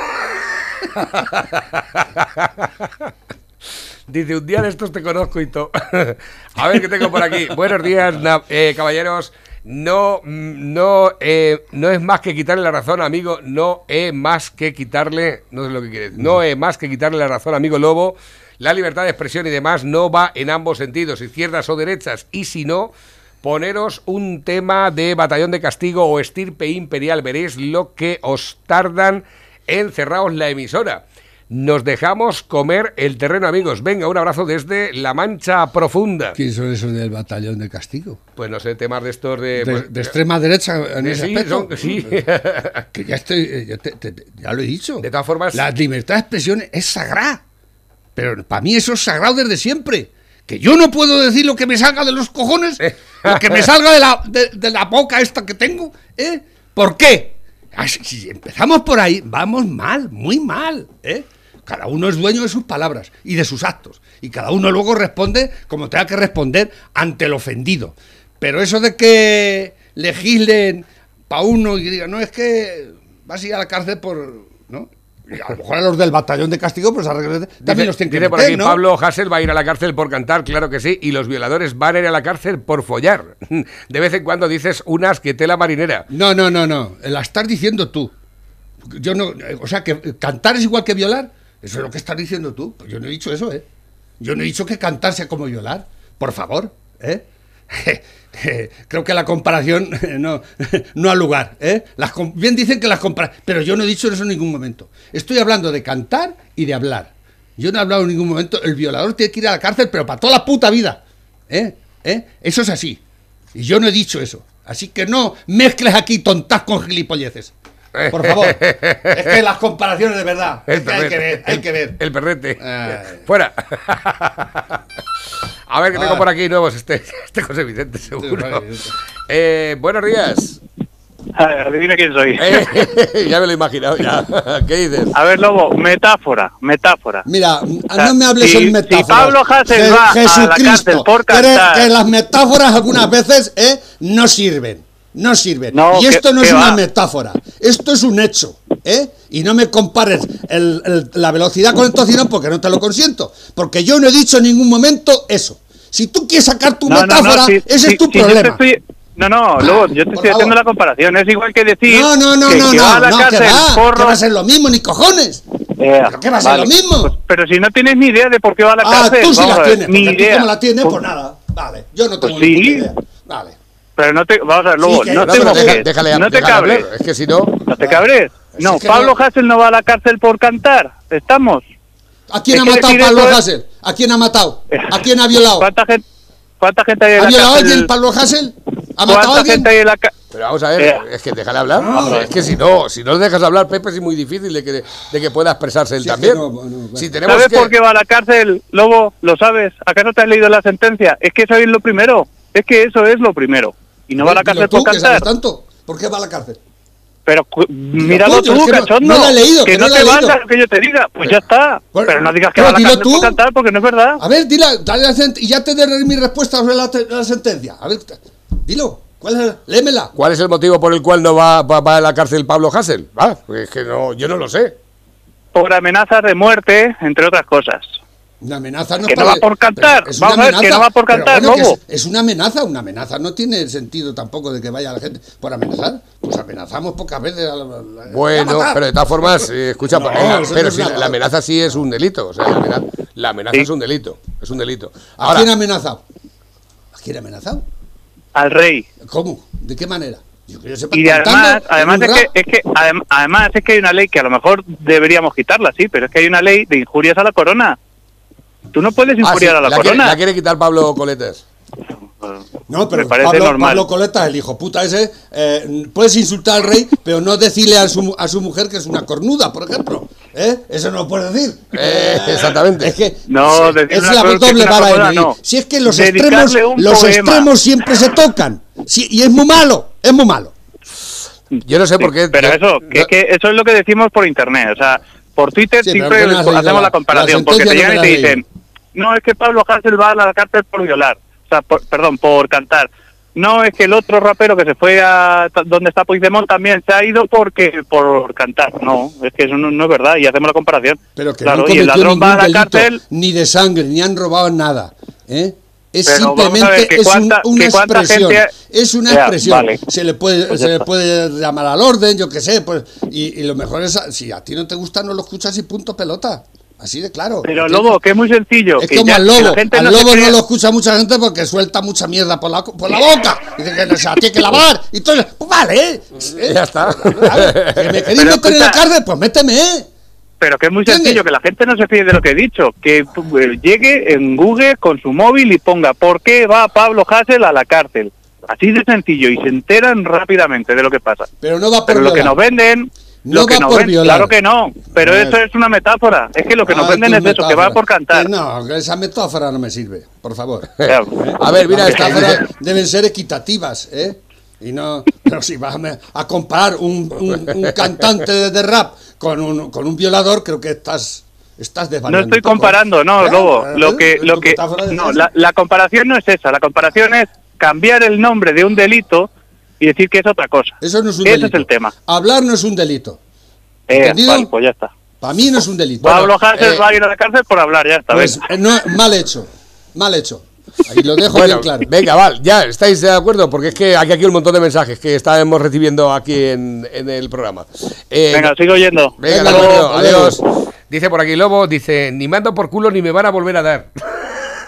Dice, un día de estos te conozco y todo. A ver qué tengo por aquí. Buenos días, eh, caballeros. No, mm, no, eh, no es más que quitarle la razón, amigo. No es más que quitarle, no sé lo que quiere decir. No es más que quitarle la razón, amigo Lobo. La libertad de expresión y demás no va en ambos sentidos, izquierdas o derechas. Y si no, poneros un tema de batallón de castigo o estirpe imperial. Veréis lo que os tardan en cerraros la emisora. Nos dejamos comer el terreno, amigos. Venga, un abrazo desde La Mancha Profunda. ¿Quién son esos del batallón de castigo? Pues no sé, temas de estos de... De, pues, de extrema derecha en de- ese sí, aspecto. son- sí. Que ya estoy, eh, ya, te- te- ya lo he dicho. De todas formas- la libertad de expresión es sagrada. Pero para mí eso es sagrado desde siempre. Que yo no puedo decir lo que me salga de los cojones, lo que me salga de la, de, de la boca esta que tengo. ¿eh? ¿Por qué? Ah, Si empezamos por ahí, vamos mal, muy mal. ¿eh? Cada uno es dueño de sus palabras y de sus actos. Y cada uno luego responde como tenga que responder ante el ofendido. Pero eso de que legislen para uno y digan, no, es que vas a ir a la cárcel por. ¿no? A lo mejor a los del batallón de castigo, pues a también Dice, los tienen que dice por meter, aquí, ¿no? Pablo Hassel va a ir a la cárcel por cantar, claro que sí, y los violadores van a ir a la cárcel por follar. De vez en cuando dices unas que tela marinera. No, no, no, no. La estás diciendo tú. Yo no. eh, O sea, que cantar es igual que violar. Eso es lo que estás diciendo tú. Pues yo no he dicho eso, ¿eh? Yo no he dicho que cantar sea como violar. Por favor, ¿eh? Creo que la comparación no, no ha lugar, ¿eh? Bien dicen que las compara, pero yo no he dicho eso en ningún momento. Estoy hablando de cantar y de hablar. Yo no he hablado en ningún momento. El violador tiene que ir a la cárcel, pero para toda la puta vida. ¿Eh? ¿Eh? Eso es así. Y yo no he dicho eso. Así que no mezcles aquí tontas con gilipolleces. Por favor. es que las comparaciones de verdad. Es que hay que ver, hay que ver. El perrete. Ay. Fuera. A ver qué tengo Ah. por aquí nuevos. Este, este José Vicente, seguro. Eh, buenos días. A adivina quién soy. Eh, ya me lo he imaginado. Ya. ¿Qué dices? A ver, Lobo, metáfora, metáfora. Mira, sea, no me hables si- en si metáforas. Pablo Hasél va a la cárcel por que- cantar- que las metáforas algunas veces ¿eh? no sirven. No sirven. No, y que- esto no que es una va. metáfora. Esto es un hecho. ¿eh? Y no me compares el- el- la velocidad con el tocino porque no te lo consiento. Porque yo no he dicho en ningún momento eso. Si tú quieres sacar tu No, no, no, metáfora, si- ese si- es tu si problema. estoy- No, no, Lobo, yo te estoy haciendo favor. la comparación. Es igual que decir No, no, no, que, no, que va a no, la no, que va, porro. que va a ser lo mismo, ni cojones. ¿Pero qué va a ser lo mismo? pues, pero si no tienes ni idea de por qué va a la Ah, cárcel. tú sí la tienes, ni tú idea. como la tienes, Pues- pues nada. Vale, yo no tengo Pues sí. ninguna idea. Vale. Pero no te, vamos a ver, Lobo, Sí, no no, te deja- mojes, déjale, no te cabres, hablar. Es que si no. no te cabres. Es No, Pablo no- Hassel no va a la cárcel por cantar. Estamos. ¿A quién ha matado Pablo es- Hassel? ¿A quién ha matado? ¿A quién ha violado? ¿Cuánta gente, cuánta gente hay en ¿Ha la violado cárcel? alguien Pablo Hassel? ¿Ha matado a ¿Cuánta alguien? gente hay en la cárcel? Pero vamos a ver, Eh. es que déjale hablar. No. es que si no, si no le dejas hablar, Pepe, es muy difícil de que, de que pueda expresarse él Si es que también. no, bueno, bueno. Si tenemos ¿Sabes que. por qué va a la cárcel, Lobo? ¿Lo sabes? ¿Acaso te has leído la sentencia? Es que eso es lo primero. Es que eso es lo primero. Y no va a la cárcel tú, por cantar. tanto. ¿Por qué va a la cárcel? Pero míralo tú, es que no- cachondo. no la he leído, que, que no, no te valga lo que yo te diga. Pues ya está. Bueno, pero no digas que va a la cárcel tú. por cantar porque no es verdad. A ver, dila, dale y ya te daré mi respuesta sobre la, la sentencia. A ver, dilo. ¿Cuál es? Léemela. ¿Cuál es el motivo por el cual no va, va, va a la cárcel Pablo Hassel? Ah, pues es que no, yo no lo sé. Por amenazas de muerte, entre otras cosas. Una amenaza no Que no va por cantar. es Vamos una a ver, que no va por cantar, bueno, Lobo. Es, es una amenaza, una amenaza no tiene sentido tampoco de que vaya la gente por amenazar. Pues amenazamos pocas veces a la, la- Bueno, pero de todas formas, eh, escucha, No, eh, eso pero si la amenaza sí es un delito. O sea, la amenaza, la amenaza Sí. es un delito. Es un delito. ¿A quién ha amenazado? ¿A quién ha amenazado? Al rey. ¿Cómo? ¿De qué manera? Yo que yo sepa, Y además, además es que, es que adem- además es que hay una ley que a lo mejor deberíamos quitarla, sí, pero es que hay una ley de injurias a la corona. Tú no puedes ah, sí, injuriar a la, la, quiere, corona. la quiere quitar Pablo Coletas. No, pero me parece Pablo, normal. Pablo Coleta, el hijo puta ese, eh, puedes insultar al rey, pero no decirle a su, mu- a su mujer que es una cornuda, por ejemplo. ¿Eh? Eso no lo puedes decir. Eh, exactamente. Es que No, es- la doble vara de medir. no. Si es que los Dedicarle extremos, los poema. extremos siempre se tocan. Y es muy malo, es muy malo. Yo no sé por qué. Pero yo- eso, que, que eso es lo que decimos por internet. O sea, por Twitter Sí, siempre hacemos La- la comparación. la porque te llegan y te dicen, no, es que Pablo Hasél va a la cárcel por violar. O sea, por- perdón, por cantar. No, es que el otro rapero que se fue a donde está Puigdemont también se ha ido porque por cantar. No, es que eso no, no es verdad y hacemos la comparación. Pero que claro, no y el ladrón va a la cárcel ni de sangre, ni han robado nada. ¿eh? Es Pero simplemente es un- una expresión. gente- Es una Ya, expresión. vale. Se le puede, Pues se le puede llamar al orden, yo qué sé. Pues, y, y lo mejor es, si a ti no te gusta, no lo escuchas y punto pelota. Así de claro. Pero ¿entiendes? Lobo, que es muy sencillo. Es que como ya- al que la lobo. gente Al no se lobo no lo escucha mucha gente porque suelta mucha mierda por la, por la boca. Dice que se la tiene que lavar. Y entonces, pues vale. ¿eh? Ya está. Claro, que me queréis meter en la cárcel, pues méteme. Pero que es muy ¿Entiendes? sencillo, que la gente no se fíe de lo que he dicho. Que eh, llegue en Google con su móvil y ponga ¿por qué va Pablo Hassel a la cárcel? Así de sencillo y se enteran rápidamente de lo que pasa. Pero no va por Pero lo que nos venden, No lo que va nos por ven- violar. claro que no. Pero Eh. eso es una metáfora. Es que lo que nos Ah, venden tu es eso, que va por cantar. Que no, esa metáfora no me sirve, por favor. Ya. A ver, mira, Las esta- metáforas deben ser equitativas, ¿eh? Y no, pero si vas a, comparar un, un- un cantante de, rap con un, con un violador, creo que estás, estás No estoy poco. comparando, no, ¿Eh? Lobo. ¿Eh? Lo que, lo que, no, la, la comparación no es esa. La comparación es cambiar el nombre de un delito y decir que es otra cosa. Eso no es un Ese delito. es el tema. Hablar no es un delito. Eh, pues ya está. Para mí no es un delito. Pablo Hassel eh, va a ir a la cárcel por hablar, ya está. Pues eh, no, mal hecho. Mal hecho. Ahí lo dejo Bueno, bien claro. venga, vale, ya, ¿estáis de acuerdo? Porque es que hay aquí un montón de mensajes que estamos recibiendo aquí en, en el programa. Eh, Venga, sigo yendo. Venga, adiós. Dice por aquí Lobo, dice, ni mando por culo ni me van a volver a dar.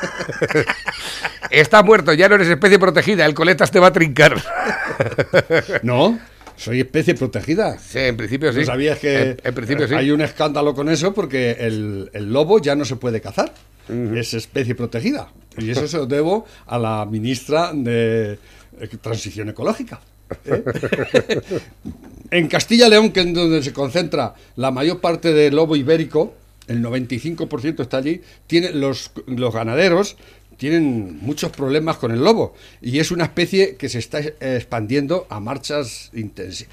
Estás muerto, ya no eres especie protegida, el coletas te va a trincar. No, soy especie protegida. Sí, en principio sí. ¿No sabías que En, en principio sí. hay un escándalo con eso porque el, el lobo ya no se puede cazar? Es especie protegida. Y eso se lo debo a la ministra de eh, Transición Ecológica. ¿eh? en Castilla y León, que es donde se concentra la mayor parte del lobo ibérico, el 95% está allí, tiene los, los ganaderos tienen muchos problemas con el lobo y es una especie que se está eh, expandiendo a marchas intensas.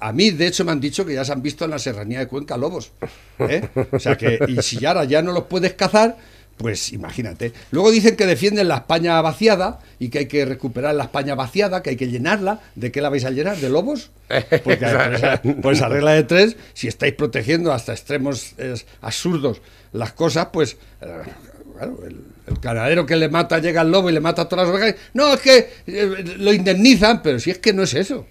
A mí, de hecho, me han dicho que ya se han visto en la serranía de Cuenca lobos. ¿eh? O sea que, y si ahora ya no los puedes cazar, pues imagínate. Luego dicen que defienden la España vaciada y que hay que recuperar la España vaciada, que hay que llenarla. ¿De qué la vais a llenar? ¿De lobos? Porque por esa, por esa regla de tres, si estáis protegiendo hasta extremos eh, absurdos las cosas, pues eh, claro, el, el ganadero que le mata llega al lobo y le mata a todas las ovejas. No, es que eh, lo indemnizan, pero si es que no es eso.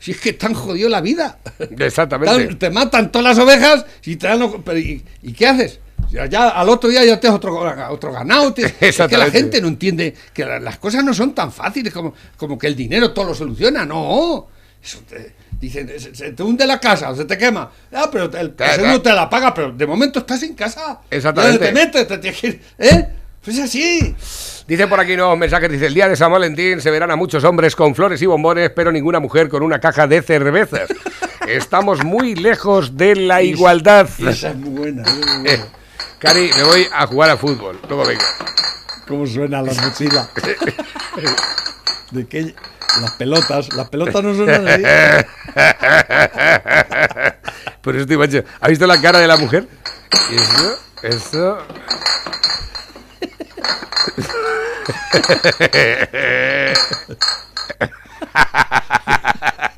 Si es que te han jodido la vida. Exactamente. Te, te matan todas las ovejas y te dan. pero ¿y, y qué haces? Ya, ya al otro día ya tienes otro, otro ganado. te- es que la gente no entiende que la- las cosas no son tan fáciles como, como que el dinero todo lo soluciona. No. Eso te- dicen, se, se te hunde la casa, se te quema. Ah, pero el Te- seguro te la paga, pero de momento estás en casa. Exactamente. ¿Dónde te metes? Te tienes que ir, ¿Eh? Pues así. Dice por aquí nuevos mensajes, dice, el día de San Valentín se verán a muchos hombres con flores y bombones, pero ninguna mujer con una caja de cervezas. Estamos muy lejos de la igualdad. Esa es muy buena. muy Eh, buena. Cari, me voy a jugar a fútbol. Luego vengo. ¿Cómo suena la mochila? ¿De qué? Las pelotas. Las pelotas no suenan así. Por eso estoy macho. ¿Ha visto la cara de la mujer? Eso, eso.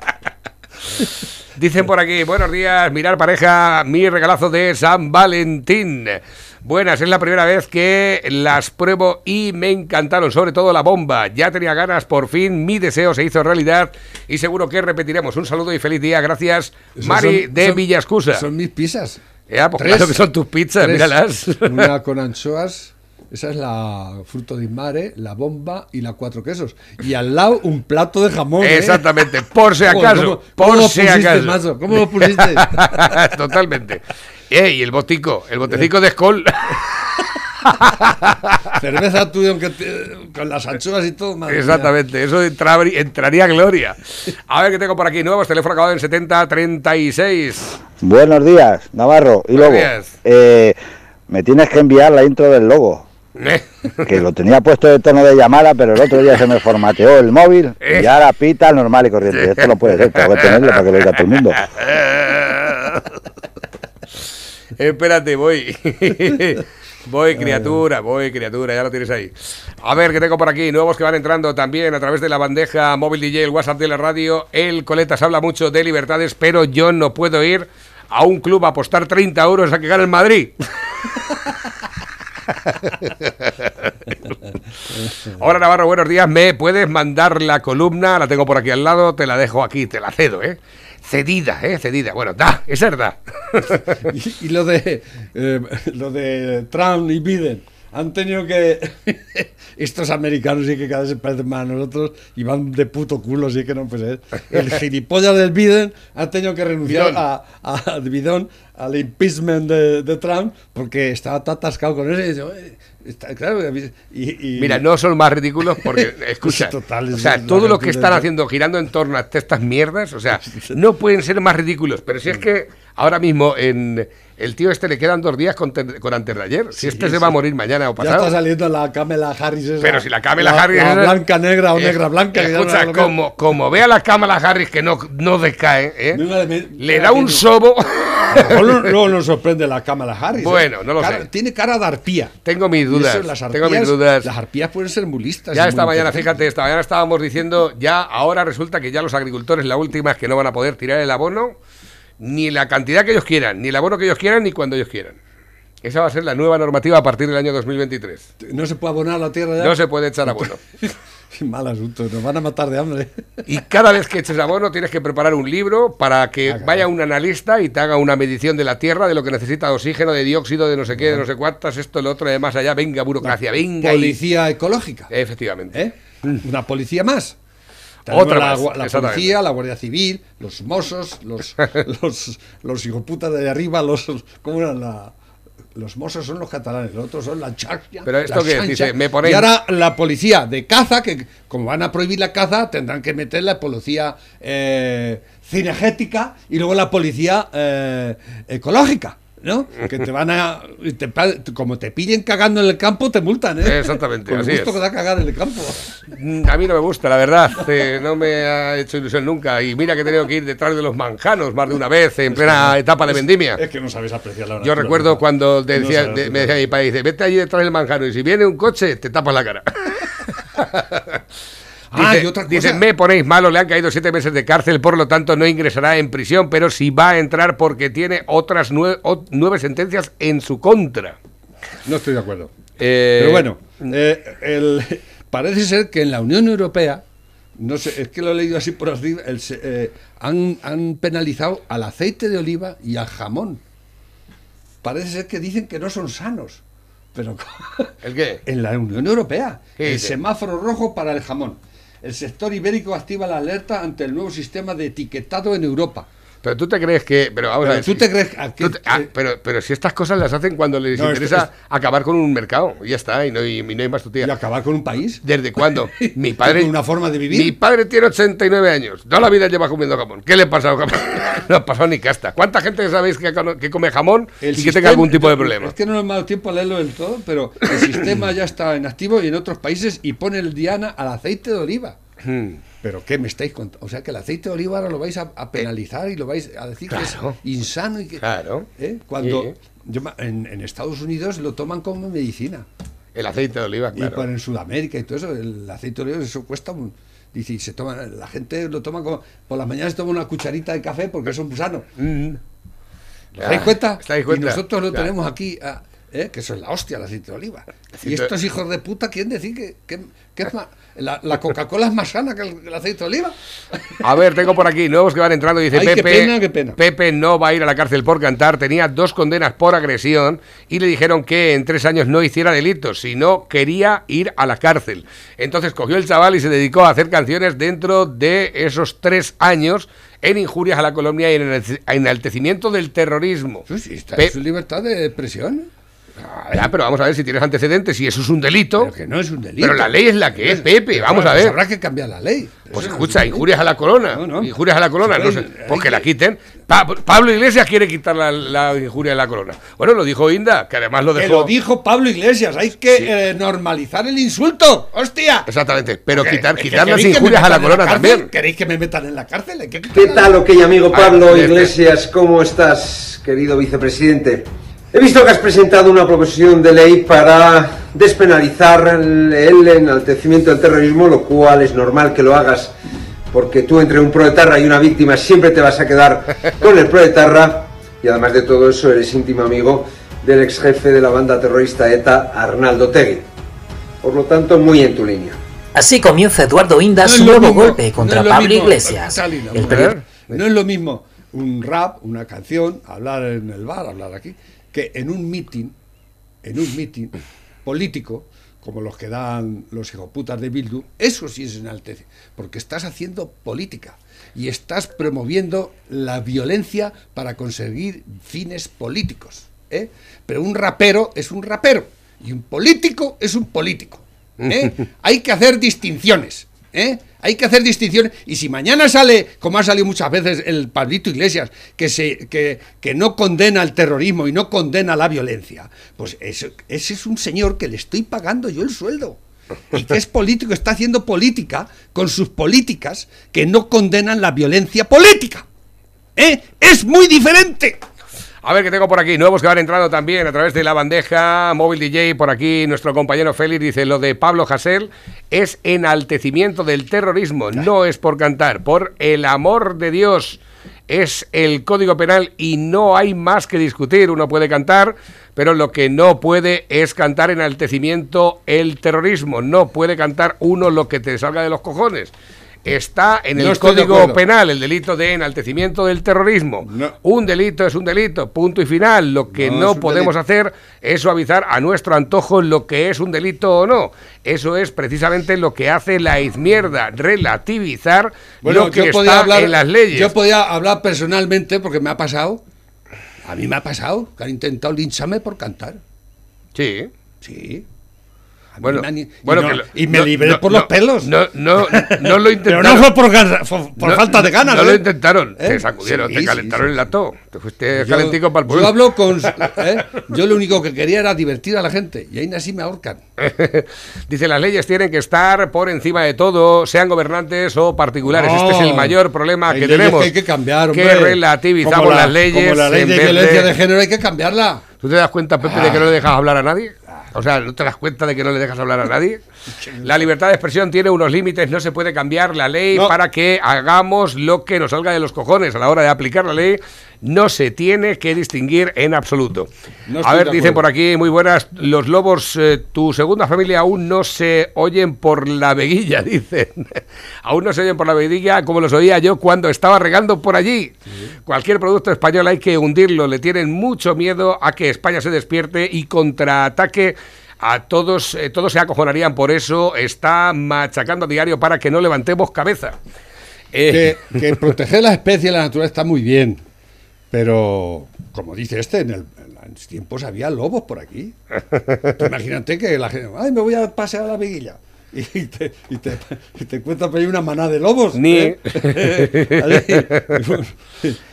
Dicen por aquí, buenos días, mirar pareja, mi regalazo de San Valentín. Buenas, es la primera vez que las pruebo y me encantaron, sobre todo la bomba. Ya tenía ganas, por fin mi deseo se hizo realidad y seguro que repetiremos. Un saludo y feliz día, gracias Mari son- de son- Villascusa. Son mis pizzas. Ya, pues Tres. claro que son tus pizzas, Tres. míralas. Una con anchoas. Esa es la fruto di mare, la bomba y la cuatro quesos. Y al lado un plato de jamón. ¿eh? Exactamente, por si acaso, ¿cómo- por cómo si pusiste, acaso. macho? ¿Cómo lo pusiste? Totalmente. Eh, y el botico, el botecico de Skoll. Cerveza tuya aunque te- con las anchoas y todo. madre mía. Exactamente, eso entra- entraría gloria. A ver qué tengo por aquí. Nuevos, teléfono acabado en 7036. Buenos días, Navarro y Lobo. Buenos días. Eh, me tienes que enviar la intro del Lobo. Que lo tenía puesto de tono de llamada, pero el otro día se me formateó el móvil y ahora pita normal y corriente. Esto no puede ser, tengo que tenerlo para que lo oiga todo el mundo. Espérate, voy. Voy, criatura, voy, criatura, ya lo tienes ahí. A ver, que tengo por aquí, nuevos que van entrando también a través de la bandeja móvil DJ, el WhatsApp de la radio. El Coletas habla mucho de libertades, pero yo no puedo ir a un club a apostar 30 euros a que gane el Madrid. Hola Navarro, buenos días. ¿Me puedes mandar la columna? La tengo por aquí al lado, te la dejo aquí, te la cedo, ¿eh? Cedida, ¿eh? Cedida. Bueno, da, es da. Y, y lo de eh, lo de Trump y Biden han tenido que estos americanos sí que cada vez se parecen más a nosotros y van de puto culo, sí que no pues es. El gilipollas del Biden ha tenido que renunciar Bidón. a, a, Bidón, al impeachment de, de Trump porque estaba tan atascado con eso y "Oye, está- claro, y, y- Mira, no son más ridículos porque, escucha, Total, o sea, todo lo que están haciendo girando en torno a estas mierdas, o sea, no pueden ser más ridículos. Pero si es que ahora mismo en el tío este le quedan dos días con, con antes de ayer. Si este se va a morir mañana o ya está pasado. saliendo la Kamala Harris esa, Pero si la Kamala la- Harris la blanca negra o Eh, negra blanca no Escucha, que- como, como vea la Kamala Harris que no, no decae, ¿eh? No, no, me- le da un sobo. Luego, luego nos sorprende la Kamala Harris. ¿eh? Bueno, no lo Cara- sé. Tiene cara de arpía. Tengo mis dudas. eso, las tengo mis arpías- dudas. Las arpías pueden ser muy listas. Ya esta mañana, fíjate, esta mañana estábamos diciendo, ya ahora resulta que ya los agricultores, la última es que no van a poder tirar el abono, ni la cantidad que ellos quieran, ni el abono que ellos quieran, ni cuando ellos quieran. Esa va a ser la nueva normativa a partir del año 2023. No se puede abonar la tierra ya. No se puede echar abono. Mal asunto, nos van a matar de hambre. Y cada vez que eches abono tienes que preparar un libro para que vaya un analista y te haga una medición de la tierra, de lo que necesita de oxígeno, de dióxido, de no sé qué, de no sé cuántas, esto, lo otro, y más allá, venga burocracia, venga. y- Policía ecológica. Efectivamente. ¿eh? Una policía más. Otra la, más, la policía, la Guardia Civil, los Mossos, los, los, los hijoputas de arriba, los. ¿Cómo eran la.? Los mozos son los catalanes, los otros son la charcha. Pero esto chancha. dice, me ponéis- Y ahora la policía de caza, que como van a prohibir la caza, tendrán que meter la policía eh, cinegética y luego la policía eh, ecológica, ¿no? Que te van a. te como te pillen cagando en el campo, te multan, ¿eh? Exactamente, Con así gusto es. que da cagar en el campo. Mm, A mí no me gusta, la verdad. eh, no me ha hecho ilusión nunca. Y mira que he tenido que ir detrás de los manjanos más de una vez en plena etapa de vendimia. Es que no sabes apreciar la Yo naturaleza. recuerdo cuando No decía, sabes de- me decía mi padre, dice, vete allí detrás del manjano y si viene un coche, te tapas la cara. Ah, Dice, y otra cosa. dice, me ponéis malo, le han caído siete meses de cárcel, por lo tanto no ingresará en prisión, pero sí va a entrar porque tiene otras nue- o- nueve sentencias en su contra. No estoy de acuerdo. Eh, Pero bueno, eh, el- parece ser que en la Unión Europea, no sé, es que lo he leído así por arriba, el se- eh, han, han penalizado al aceite de oliva y al jamón. Parece ser que dicen que no son sanos. Pero ¿El qué? en la Unión Europea, ¿Qué el dice? semáforo rojo para el jamón. El sector ibérico activa la alerta ante el nuevo sistema de etiquetado en Europa. Pero tú te crees que. Pero vamos a ver. tú si- te crees a que- te- ah, pero, pero si estas cosas las hacen cuando les No, interesa esto- acabar con un mercado. Y ya está, y no, y, y no hay más tu tía. Y acabar con un país. ¿Desde cuándo? Mi padre. Una forma de vivir. Mi padre tiene 89 años. Toda la vida lleva comiendo jamón. ¿Qué le pasa al jamón? no ha pasado ni casta. ¿Cuánta gente sabéis que, que come jamón El y que tenga algún tipo de problema? Es que no nos ha dado tiempo a leerlo del todo, pero el sistema ya está en activo y en otros países y pone el diana al aceite de oliva. Hmm. ¿Pero qué me estáis contando? O sea, que el aceite de oliva ahora lo vais a, a penalizar y lo vais a decir Claro. que es insano y que... Claro. ¿eh? Cuando Sí. yo en, en Estados Unidos lo toman como medicina. El aceite de oliva, Y claro. por en Sudamérica y todo eso, el aceite de oliva, eso cuesta un... Dice, y se toma, la gente lo toma como... Por las mañanas toma una cucharita de café porque es un gusano. Mm. ¿Os dais cuenta? ¿Os dais cuenta? Y nosotros lo tenemos aquí, ah, ¿eh? que eso es la hostia, el aceite de oliva. Y estos hijos de puta quieren decir que, que- que es más, la, la Coca-Cola es más sana que el, el aceite de oliva. A ver, tengo por aquí nuevos que van entrando. Dice Ay, qué Pepe. pena, qué pena. Pepe no va a ir a la cárcel por cantar. Tenía dos condenas por agresión y le dijeron que en tres años no hiciera delitos, sino quería ir a la cárcel. Entonces cogió el chaval y se dedicó a hacer canciones dentro de esos tres años en injurias a la colonia y en el enaltecimiento del terrorismo. Pues sí, está en su libertad de expresión. Ya, pero vamos a ver si tienes antecedentes, si eso es un delito. Pero que no es un delito. Pero la ley es la que es, Pepe, vamos a pues ver. habrá que cambiar la ley. Pues escucha, es injurias a la corona. No, no. Injurias a la corona, no sé. Hay- Pues que la que- quiten. Pa- Pablo Iglesias quiere quitar la, la injuria a la corona. Bueno, lo dijo Inda, que además lo Que dejó. lo dijo Pablo Iglesias, hay que eh, normalizar el insulto. ¡Hostia! Exactamente, pero Que- quitar, que quitar las que injurias a la corona también. ¿Queréis que me metan en la cárcel? Hay que ¿Qué tal, ok, amigo Ah, Pablo este. Iglesias? ¿Cómo estás, querido vicepresidente? He visto que has presentado una proposición de ley para despenalizar el, el enaltecimiento del terrorismo, lo cual es normal que lo hagas porque tú entre un proetarra y una víctima siempre te vas a quedar con el proetarra y además de todo eso eres íntimo amigo del ex jefe de la banda terrorista ETA, Arnaldo Tegui. Por lo tanto, muy en tu línea. Así comienza Eduardo Inda No su nuevo mismo, golpe contra no Pablo Iglesias. El No es lo mismo un rap, una canción, hablar en el bar, hablar aquí, que en un mitin, en un mitin político, como los que dan los hijoputas de Bildu, eso sí es enaltece, porque estás haciendo política y estás promoviendo la violencia para conseguir fines políticos. ¿eh? Pero un rapero es un rapero y un político es un político. ¿eh? Hay que hacer distinciones. ¿Eh? Hay que hacer distinciones. Y si mañana sale, como ha salido muchas veces el Pablito Iglesias, que, se, que, que no condena el terrorismo y no condena la violencia, pues ese, ese es un señor que le estoy pagando yo el sueldo. Y que es político, está haciendo política con sus políticas que no condenan la violencia política. ¿eh? Es muy diferente. A ver qué tengo por aquí. Nuevos que van entrando también a través de la bandeja móvil DJ. Por aquí nuestro compañero Félix dice lo de Pablo Hasél es enaltecimiento del terrorismo. No es por cantar, por el amor de Dios. Es el código penal y no hay más que discutir. Uno puede cantar, pero lo que no puede es cantar enaltecimiento el terrorismo. No puede cantar uno lo que te salga de los cojones. Está en el No Código. Penal el delito de enaltecimiento del terrorismo. No. Un delito es un delito, punto y final. Lo que No podemos delito. hacer es suavizar a nuestro antojo lo que es un delito o no. Eso es precisamente lo que hace la izmierda, relativizar lo que está en las leyes. Yo podía hablar personalmente porque me ha pasado. A mí me ha pasado que han intentado lincharme por cantar. Sí. Sí. Bueno, y bueno no- que lo- y me no, libré no, por los pelos. No, no, no lo Pero intentaron. no fue por, fue falta de ganas. No lo ¿eh? intentaron. ¿Eh? Te sacudieron, Sí, te calentaron sí. el lato. Te fuiste Yo- calentico para el Yo pueblo. hablo con. ¿eh? Yo lo único que quería era divertir a la gente. Y ahí así me ahorcan. Dice, las leyes tienen que estar por encima de todo, sean gobernantes o particulares. Este es el mayor problema que tenemos. que hay que cambiar, Que hombre. relativizamos Como la- las leyes. Como la ley de violencia de... género hay que cambiarla. ¿Tú te das cuenta, Pepe, de que no le dejas hablar a nadie? O sea, ¿no te das cuenta de que no le dejas hablar a nadie? La libertad de expresión tiene unos límites, no se puede cambiar la ley No. para que hagamos lo que nos salga de los cojones. A la hora de aplicar la ley, no se tiene que distinguir en absoluto. No a ver, dicen por aquí, muy buenas, los lobos, eh, tu segunda familia aún no se oyen por la veguilla, dicen. aún no se oyen por la veguilla como los oía yo cuando estaba regando por allí. Cualquier producto español hay que hundirlo, le tienen mucho miedo a que España se despierte y contraataque. A todos, eh, todos se acojonarían por eso, está machacando a diario para que no levantemos cabeza. Eh, que, que proteger las especies y la naturaleza está muy bien, pero como dice este, en, el, en los tiempos había lobos por aquí. Imagínate que la gente, ay, me voy a pasear a la veguilla. Y te, y te, y te encuentras por ahí una manada de lobos. Ni- ¿eh?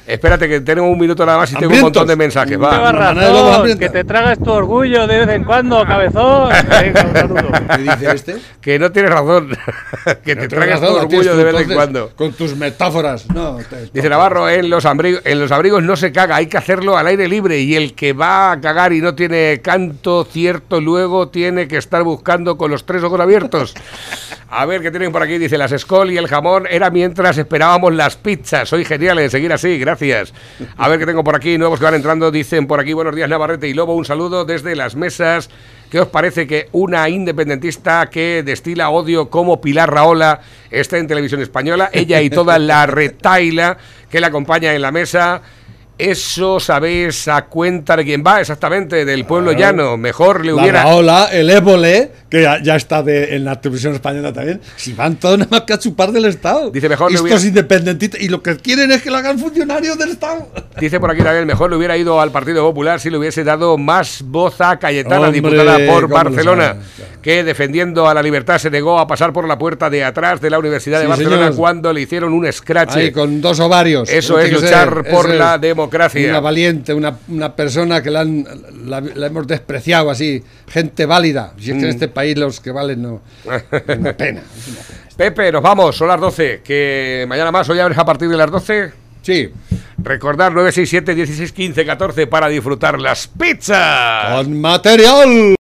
Espérate que tenemos un minuto nada más y tengo un montón de mensajes. Va. Razón, que te tragas tu orgullo de vez en cuando, cabezón. Venga, un saludo. ¿Qué dice este? Que no tienes razón. que te tragas tu orgullo tú, de vez en cuando. Con tus metáforas. No, te- Dice Navarro, en los, abrigos, en los abrigos no se caga, hay que hacerlo al aire libre y el que va a cagar y no tiene canto cierto luego tiene que estar buscando con los tres ojos abiertos. A ver qué tienen por aquí, dice las Skol y el jamón era mientras esperábamos las pizzas. Soy geniales, seguir así, gracias. A ver qué tengo por aquí, nuevos que van entrando, dicen por aquí, buenos días Navarrete y Lobo, un saludo desde las mesas. ¿Qué os parece que una independentista que destila odio como Pilar Raola está en televisión española? Ella y toda la retaila que la acompaña en la mesa. Eso sabéis a cuenta de quién va, exactamente, del pueblo Claro. llano. Mejor le La hubiera. Raola, el ébole, que ya, ya está de- en la televisión española también. Si van todos nada más que a chupar del Estado. Dice, mejor Estos hubiera- independentistas. Y lo que quieren es que lo hagan funcionarios del Estado. Dice por aquí también, mejor le hubiera ido al Partido Popular si le hubiese dado más voz a Cayetana, Hombre, diputada por Barcelona, que defendiendo a la libertad se negó a pasar por la puerta de atrás de la Universidad de Barcelona señor. cuando le hicieron un scratch. Ahí con dos ovarios. Eso es luchar ser, por la democracia. Una valiente, una, una persona que la, han- la, la hemos despreciado así. Gente válida. Si es que en Mm. este país los que valen no. Es una pena. Pepe, nos vamos, son las 12, que mañana más, hoy abres a partir de las 12. Sí. Recordar 967 16 15 14 para disfrutar las pizzas. Con material.